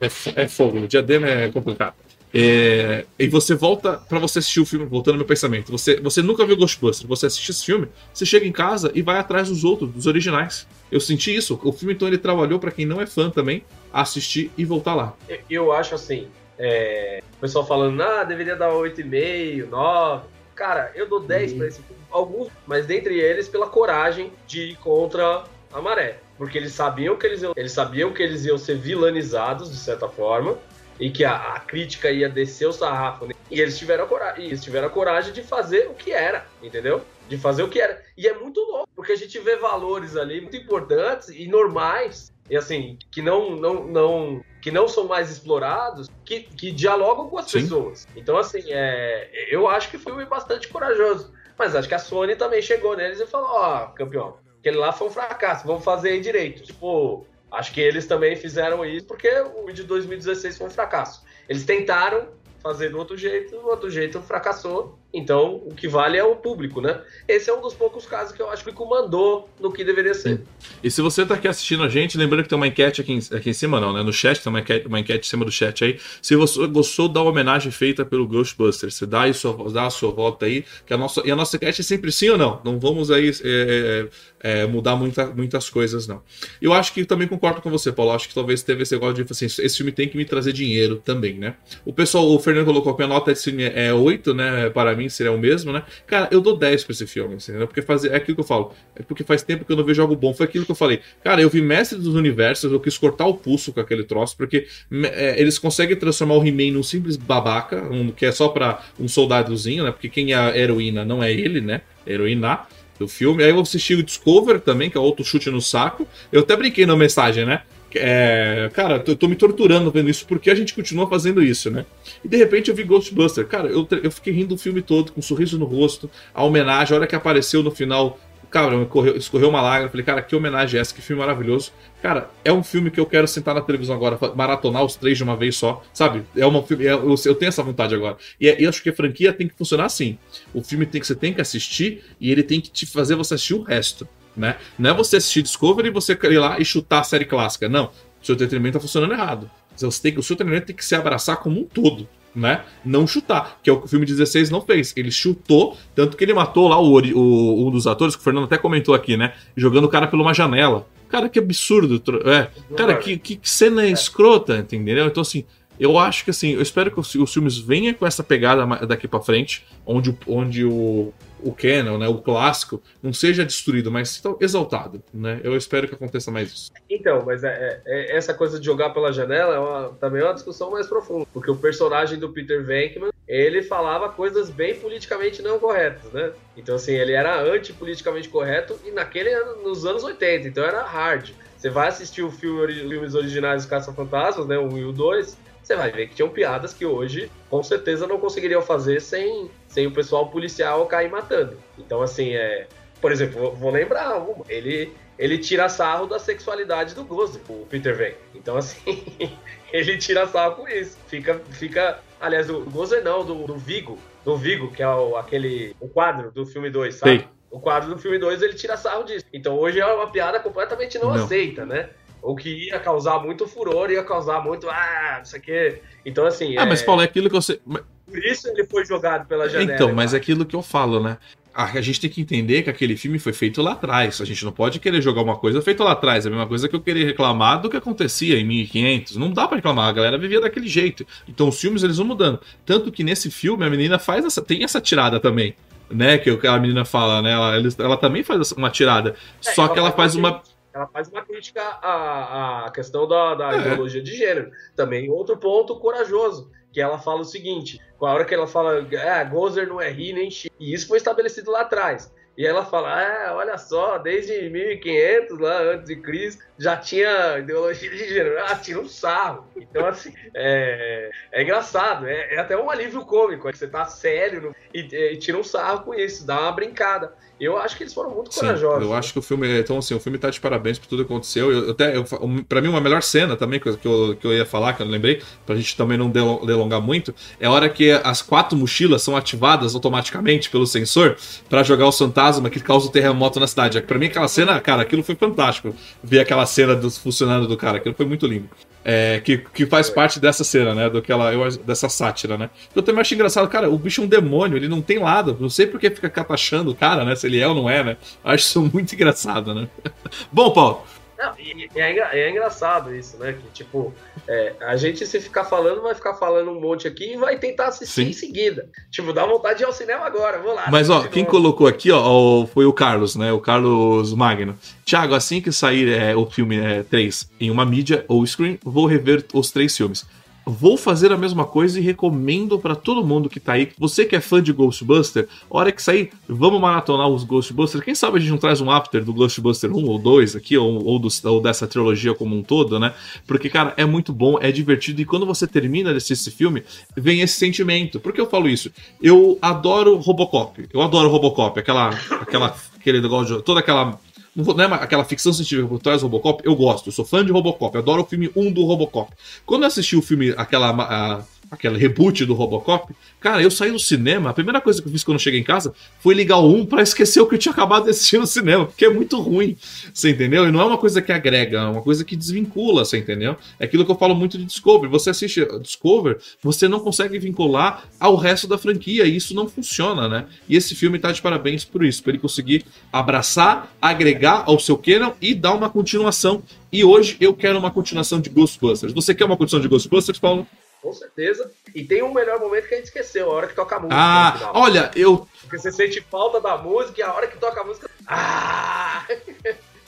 é, é fogo, o diadema é complicado. É, e você volta pra você assistir o filme, voltando ao meu pensamento. Você, você nunca viu Ghostbusters, você assiste esse filme, você chega em casa e vai atrás dos outros, dos originais. Eu senti isso. O filme, então, ele trabalhou pra quem não é fã também, assistir e voltar lá. Eu- Eu acho assim, é, o pessoal falando, ah, deveria dar 8,5, 9. Cara, eu dou 10 Uhum. pra esse filme. Alguns, mas dentre eles pela coragem de ir contra a maré. Porque eles sabiam que eles iam, eles sabiam que eles iam ser vilanizados, de certa forma, e que a, a crítica ia descer o sarrafo. né? E eles tiveram a coragem, eles tiveram a coragem de fazer o que era, entendeu? De fazer o que era. E é muito louco, porque a gente vê valores ali muito importantes e normais, e assim, que não, não, não, que não são mais explorados, que, que dialogam com as Sim. pessoas. Então, assim, é, eu acho que foi um filme bastante corajoso. Mas acho que a Sony também chegou neles e falou: ó, campeão, aquele lá foi um fracasso, vamos fazer aí direito. Tipo, acho que eles também fizeram isso porque o de 2016 foi um fracasso. Eles tentaram fazer do outro jeito, do outro jeito fracassou. Então, o que vale é o público, né? Esse é um dos poucos casos que eu acho que o mandou no que deveria ser. E se você tá aqui assistindo a gente, lembrando que tem uma enquete aqui em, aqui em cima, não, né? No chat, tem uma enquete, uma enquete em cima do chat aí. Se você gostou da homenagem feita pelo Ghostbusters, você dá, sua, dá a sua volta aí, que a nossa, e a nossa enquete é sempre sim ou não. Não vamos aí é, é, é, mudar muita, muitas coisas, não. Eu acho que também concordo com você, Paulo. Acho que talvez teve esse negócio de assim, esse filme tem que me trazer dinheiro também, né? O pessoal, o Fernando colocou que a nota desse filme é 8, né? Para mim seria o mesmo, né? Cara, eu dou 10 pra esse filme, entendeu? Porque faz, é aquilo que eu falo. É porque faz tempo que eu não vejo algo bom. Foi aquilo que eu falei. Cara, eu vi Mestre dos Universos, eu quis cortar o pulso com aquele troço, porque é, eles conseguem transformar o He-Man num simples babaca, um, que é só pra um soldadozinho, né? Porque quem é a heroína não é ele, né? Heroína do filme. Aí eu assisti o Discover também, que é outro chute no saco. Eu até brinquei na mensagem, né? É, cara, eu tô me torturando vendo isso porque a gente continua fazendo isso, né? E de repente eu vi Ghostbuster. Cara, eu, eu fiquei rindo o filme todo, com um sorriso no rosto, a homenagem, a hora que apareceu no final, cara, escorreu uma lágrima. Falei, cara, que homenagem é essa? Que filme maravilhoso. Cara, é um filme que eu quero sentar na televisão agora, maratonar os três de uma vez só, sabe? É uma é- eu, eu tenho essa vontade agora. E é- eu acho que a franquia tem que funcionar assim. O filme tem que você tem que assistir e ele tem que te fazer você assistir o resto. Né? Não é você assistir Discovery e você ir lá e chutar a série clássica. Não. O seu entretenimento tá funcionando errado. Você tem o seu treinamento tem que se abraçar como um todo, né? Não chutar, que é o que o filme 16 não fez. Ele chutou, tanto que ele matou lá o, o- um dos atores, que o Fernando até comentou aqui, né? Jogando o cara por uma janela. Cara, que absurdo. É, cara, que, que cena escrota, entendeu? Então, assim, eu acho que assim, eu espero que os, os filmes venham com essa pegada daqui pra frente, onde, onde o, o canon, né, o clássico, não seja destruído, mas então, exaltado, né? Eu espero que aconteça mais isso. Então, mas é, é- é- essa coisa de jogar pela janela é uma- também é uma discussão mais profunda. Porque o personagem do Peter Venkman ele falava coisas bem politicamente não corretas, né? Então, assim, ele era anti-politicamente correto e naquele nos anos 80, então era hard. Você vai assistir o filme, os filmes originais dos Caça-Fantasmas, né? O 1 e o 2, você vai ver que tinham piadas que hoje, com certeza, não conseguiriam fazer sem, sem o pessoal policial cair matando. Então, assim, é. Por exemplo, vou lembrar uma. Ele, ele tira sarro da sexualidade do Gozer, o Peter Van. Então, assim, <laughs> ele tira sarro com isso. Fica, fica aliás, do Gozer não, do, do Vigo, do Vigo, que é o, aquele, o quadro do filme 2, sabe? Sei. O quadro do filme 2, ele tira sarro disso. Então, hoje é uma piada completamente não, não. aceita, né? O que ia causar muito furor, ia causar muito, ah, isso aqui. Então, assim. Ah, é... mas Paulo, é aquilo que você. Por isso ele foi jogado pela janela. Então, mas é aquilo que eu falo, né? a gente tem que entender que aquele filme foi feito lá atrás. A gente não pode querer jogar uma coisa feita lá atrás. É a mesma coisa que eu querer reclamar do que acontecia em 1500. Não dá para reclamar, a galera vivia daquele jeito. Então os filmes eles vão mudando. Tanto que nesse filme a menina faz essa, tem essa tirada também. Né, que a menina fala, né? Ela, ela também faz uma tirada. É, só que ela faz uma. Ela faz uma crítica à, à questão da, da é. ideologia de gênero. Também outro ponto corajoso que ela fala o seguinte: com a hora que ela fala, ah, Gozer não é ri nem chi, e isso foi estabelecido lá atrás. E ela fala, ah, olha só, desde 1500, lá antes de Cristo, já tinha ideologia de gênero. Ah, tira um sarro. Então, assim, é, é engraçado. É, é, até um alívio cômico. É que você tá sério no, e, e, tira um sarro com isso, dá uma brincada. Eu acho que eles foram muito Sim, corajosos. Eu acho que o filme. Então, assim, o filme tá de parabéns por tudo que aconteceu. Eu, até, eu, pra mim, uma melhor cena também que eu, que eu ia falar, que eu não lembrei, pra gente também não delongar muito, é a hora que as quatro mochilas são ativadas automaticamente pelo sensor para jogar o fantasma que causa o terremoto na cidade. Pra mim, aquela cena, cara, aquilo foi fantástico. Ver aquela cena dos funcionando do cara, aquilo foi muito lindo. É, que, que faz parte dessa cena, né? Do que ela, eu, dessa sátira, né? Eu também acho engraçado, cara, o bicho é um demônio, ele não tem lado. Não sei porque fica catachando o cara, né? Se ele é ou não é, né? Acho isso muito engraçado, né? <laughs> Bom, Paulo. Não, e é, é, engraçado isso, né? Que, tipo, é, a gente, se ficar falando, vai ficar falando um monte aqui e vai tentar assistir Sim. em seguida. Tipo, dá vontade de ir ao cinema agora, vou lá. Mas, ó, quem novo. colocou aqui, ó, foi o Carlos, né? O Carlos Magno. Tiago, assim que sair é, o filme é, 3 em uma mídia ou screen, vou rever os três filmes. Vou fazer a mesma coisa e recomendo para todo mundo que tá aí. Você que é fã de Ghostbuster, hora que sair, vamos maratonar os Ghostbusters. Quem sabe a gente não traz um after do Ghostbuster 1 ou 2 aqui, ou, ou, do, ou dessa trilogia como um todo, né? Porque, cara, é muito bom, é divertido. E quando você termina de assistir esse filme, vem esse sentimento. Por que eu falo isso? Eu adoro Robocop. Eu adoro Robocop, aquela. aquela aquele negócio, toda aquela não é aquela ficção científica por trás do Robocop, eu gosto, eu sou fã de Robocop, eu adoro o filme 1 do Robocop. Quando eu assisti o filme, aquela. A, aquele reboot do Robocop, cara, eu saí do cinema, a primeira coisa que eu fiz quando eu cheguei em casa foi ligar o 1 pra esquecer o que eu tinha acabado de assistir no cinema, porque é muito ruim, você entendeu? E não é uma coisa que agrega, é uma coisa que desvincula, você entendeu? É aquilo que eu falo muito de Discovery, você assiste Discovery, você não consegue vincular ao resto da franquia, e isso não funciona, né? E esse filme tá de parabéns por isso, por ele conseguir abraçar, agregar ao seu canon e dar uma continuação. E hoje eu quero uma continuação de Ghostbusters. Você quer uma continuação de Ghostbusters, Paulo? Com certeza. E tem um melhor momento que a gente esqueceu, a hora que toca a música. Ah, olha, eu. Porque você sente falta da música e a hora que toca a música. Ah! <laughs>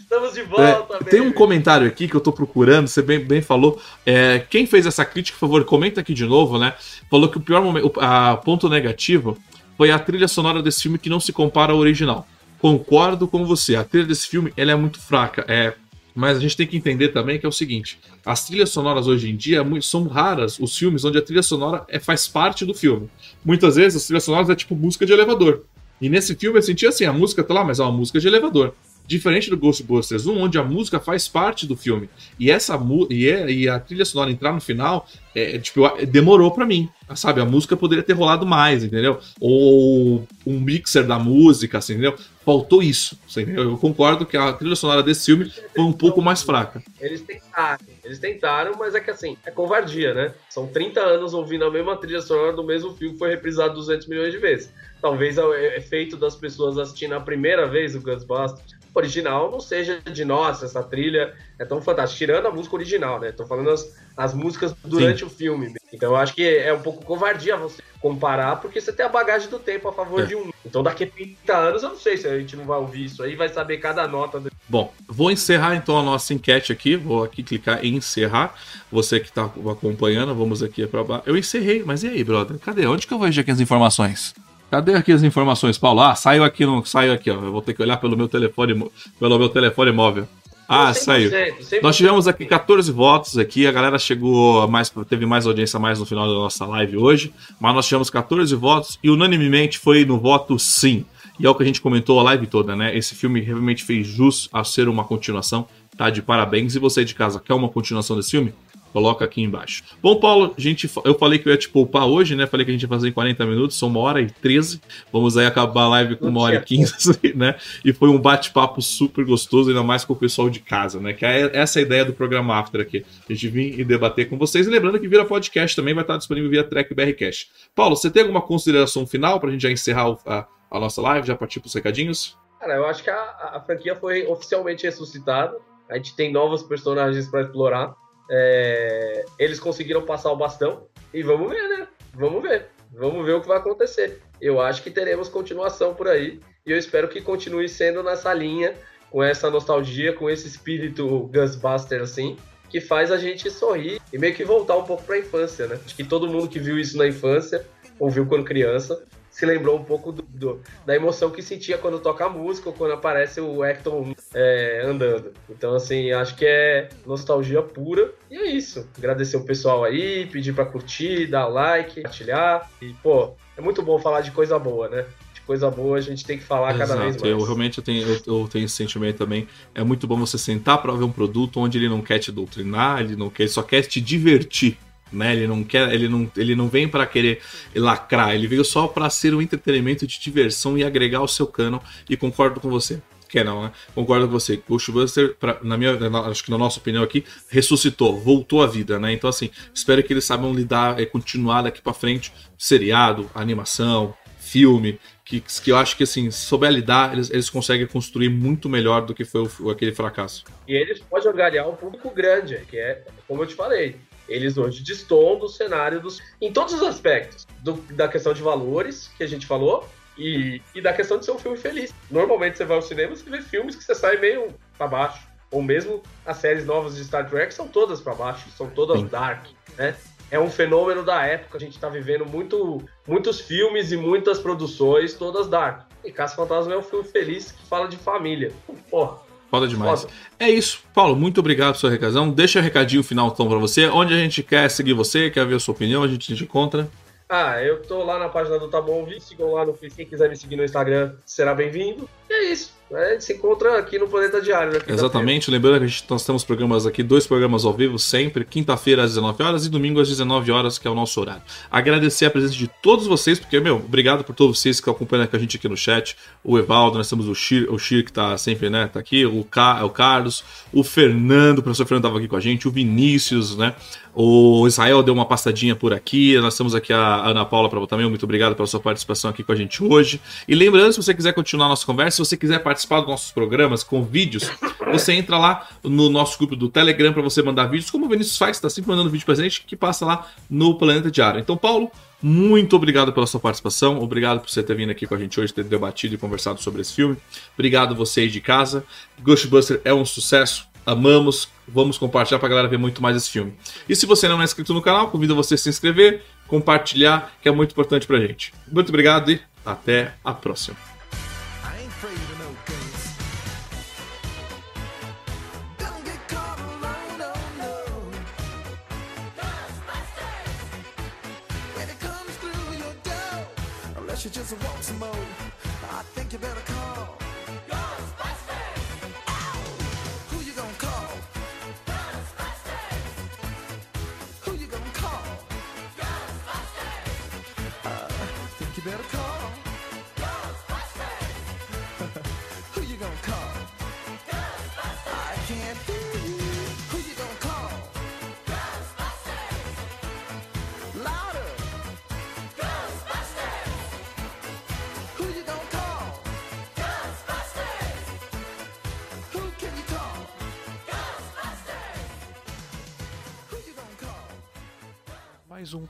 Estamos de volta, é, Tem um comentário aqui que eu tô procurando, você bem, bem falou. É, quem fez essa crítica, por favor, comenta aqui de novo, né? Falou que o pior momento, o a, ponto negativo foi a trilha sonora desse filme que não se compara ao original. Concordo com você, a trilha desse filme ela é muito fraca. É, mas a gente tem que entender também que é o seguinte: as trilhas sonoras hoje em dia são raras os filmes onde a trilha sonora é, faz parte do filme. Muitas vezes as trilhas sonoras é tipo música de elevador. E nesse filme eu senti assim: a música tá lá, mas é uma música de elevador. Diferente do Ghostbusters 1, onde a música faz parte do filme. E essa e, é, e a trilha sonora entrar no final, é, é tipo, demorou para mim. Sabe, a música poderia ter rolado mais, entendeu? Ou um mixer da música, assim, entendeu? Faltou isso, entendeu? Eu concordo que a trilha sonora desse filme foi um pouco mais fraca. Eles tentaram, eles tentaram, mas é que assim, é covardia, né? São 30 anos ouvindo a mesma trilha sonora do mesmo filme que foi reprisado 200 milhões de vezes talvez é o efeito das pessoas assistindo a primeira vez o Ghostbusters original não seja de nossa, essa trilha é tão fantástica. Tirando a música original, né? Tô falando as, as músicas durante Sim. o filme. Então eu acho que é um pouco covardia você comparar, porque você tem a bagagem do tempo a favor é. de um. Então daqui a 30 anos eu não sei se a gente não vai ouvir isso aí, vai saber cada nota. Do... Bom, vou encerrar então a nossa enquete aqui. Vou aqui clicar em encerrar. Você que está acompanhando, vamos aqui para baixo. Eu encerrei, mas e aí, brother? Cadê? Onde que eu vejo aqui as informações? Cadê aqui as informações, Paulo? Ah, saiu aqui, não saiu aqui, ó. Eu vou ter que olhar pelo meu telefone, pelo meu telefone móvel. Ah, 100%, saiu. 100%. Nós tivemos aqui 14 votos aqui, a galera chegou mais, teve mais audiência mais no final da nossa live hoje, mas nós tivemos 14 votos e unanimemente foi no voto sim. E é o que a gente comentou a live toda, né? Esse filme realmente fez jus a ser uma continuação, tá? De parabéns. E você de casa quer uma continuação desse filme? Coloca aqui embaixo. Bom, Paulo, gente, eu falei que eu ia te poupar hoje, né? Falei que a gente ia fazer em 40 minutos, são uma hora e 13. Vamos aí acabar a live com uma hora e 15, <laughs> né? E foi um bate-papo super gostoso, ainda mais com o pessoal de casa, né? Que é essa a ideia do programa After aqui. A gente vir e debater com vocês. E lembrando que vira podcast também vai estar disponível via Track BRCast. Paulo, você tem alguma consideração final para a gente já encerrar a, a, nossa live, já partir para os recadinhos? Cara, eu acho que a, a franquia foi oficialmente ressuscitada. A gente tem novos personagens para explorar. É, eles conseguiram passar o bastão e vamos ver, né? Vamos ver. Vamos ver o que vai acontecer. Eu acho que teremos continuação por aí e eu espero que continue sendo nessa linha, com essa nostalgia, com esse espírito Ghostbuster assim, que faz a gente sorrir e meio que voltar um pouco para a infância, né? Acho que todo mundo que viu isso na infância, ouviu quando criança, se lembrou um pouco do, do, da emoção que sentia quando toca a música ou quando aparece o Hector é, andando. Então, assim, acho que é nostalgia pura. E é isso. Agradecer o pessoal aí, pedir para curtir, dar like, compartilhar. E, pô, é muito bom falar de coisa boa, né? De coisa boa a gente tem que falar Exato. cada vez mais. Eu realmente eu tenho, eu, eu, tenho esse sentimento também. É muito bom você sentar para ver um produto onde ele não quer te doutrinar, ele não quer, ele só quer te divertir né? Ele não quer, ele não, ele não vem para querer lacrar, ele veio só para ser um entretenimento de diversão e agregar ao seu cano. E concordo com você. Que não, né? Concordo com você. Ghostbuster, pra, na minha, na, acho que na nossa opinião aqui, ressuscitou, voltou à vida, né? Então assim, espero que eles saibam lidar e continuar daqui para frente, seriado, animação, filme, que, que eu acho que assim, se souber lidar, eles, eles conseguem construir muito melhor do que foi o, aquele fracasso. E eles podem angariar um público grande, que é, como eu te falei, eles hoje destoam do cenário dos. em todos os aspectos. Do, da questão de valores, que a gente falou, e, e da questão de ser um filme feliz. Normalmente você vai ao cinema e vê filmes que você sai meio para baixo. Ou mesmo as séries novas de Star Trek são todas para baixo, são todas Sim. dark, né? É um fenômeno da época, a gente está vivendo muito, muitos filmes e muitas produções, todas dark. E Caça Fantasma é um filme feliz que fala de família. Porra, Foda demais. Foda. É isso. Paulo, muito obrigado pelo seu recadão. Deixa o recadinho final então para você. Onde a gente quer seguir você, quer ver a sua opinião, a gente te encontra. Ah, eu tô lá na página do Tá Bom Ouvir, sigam lá no Facebook, quem quiser me seguir no Instagram, será bem-vindo. E é isso. Gente se encontra aqui no Planeta Diário, né? Exatamente. Lembrando que gente, nós temos programas aqui, dois programas ao vivo, sempre, quinta-feira às 19 horas e domingo às 19 horas, que é o nosso horário. Agradecer a presença de todos vocês, porque, meu, obrigado por todos vocês que acompanham a gente aqui no chat. O Evaldo, nós temos o Shir, o Shir que tá sempre, né, tá aqui, o, Ca, o Carlos, o Fernando, o professor Fernando tava aqui com a gente, o Vinícius, né? O Israel deu uma passadinha por aqui. Nós temos aqui a Ana Paula para também. Muito obrigado pela sua participação aqui com a gente hoje. E lembrando, se você quiser continuar a nossa conversa, se você quiser participar dos nossos programas com vídeos, você entra lá no nosso grupo do Telegram para você mandar vídeos, como o Vinícius faz, está sempre mandando vídeo pra gente, que passa lá no Planeta Diário. Então, Paulo, muito obrigado pela sua participação. Obrigado por você ter vindo aqui com a gente hoje, ter debatido e conversado sobre esse filme. Obrigado você aí de casa. Ghostbuster é um sucesso amamos, vamos compartilhar para a galera ver muito mais esse filme. E se você não é inscrito no canal, convido você a se inscrever, compartilhar, que é muito importante para a gente. Muito obrigado e até a próxima.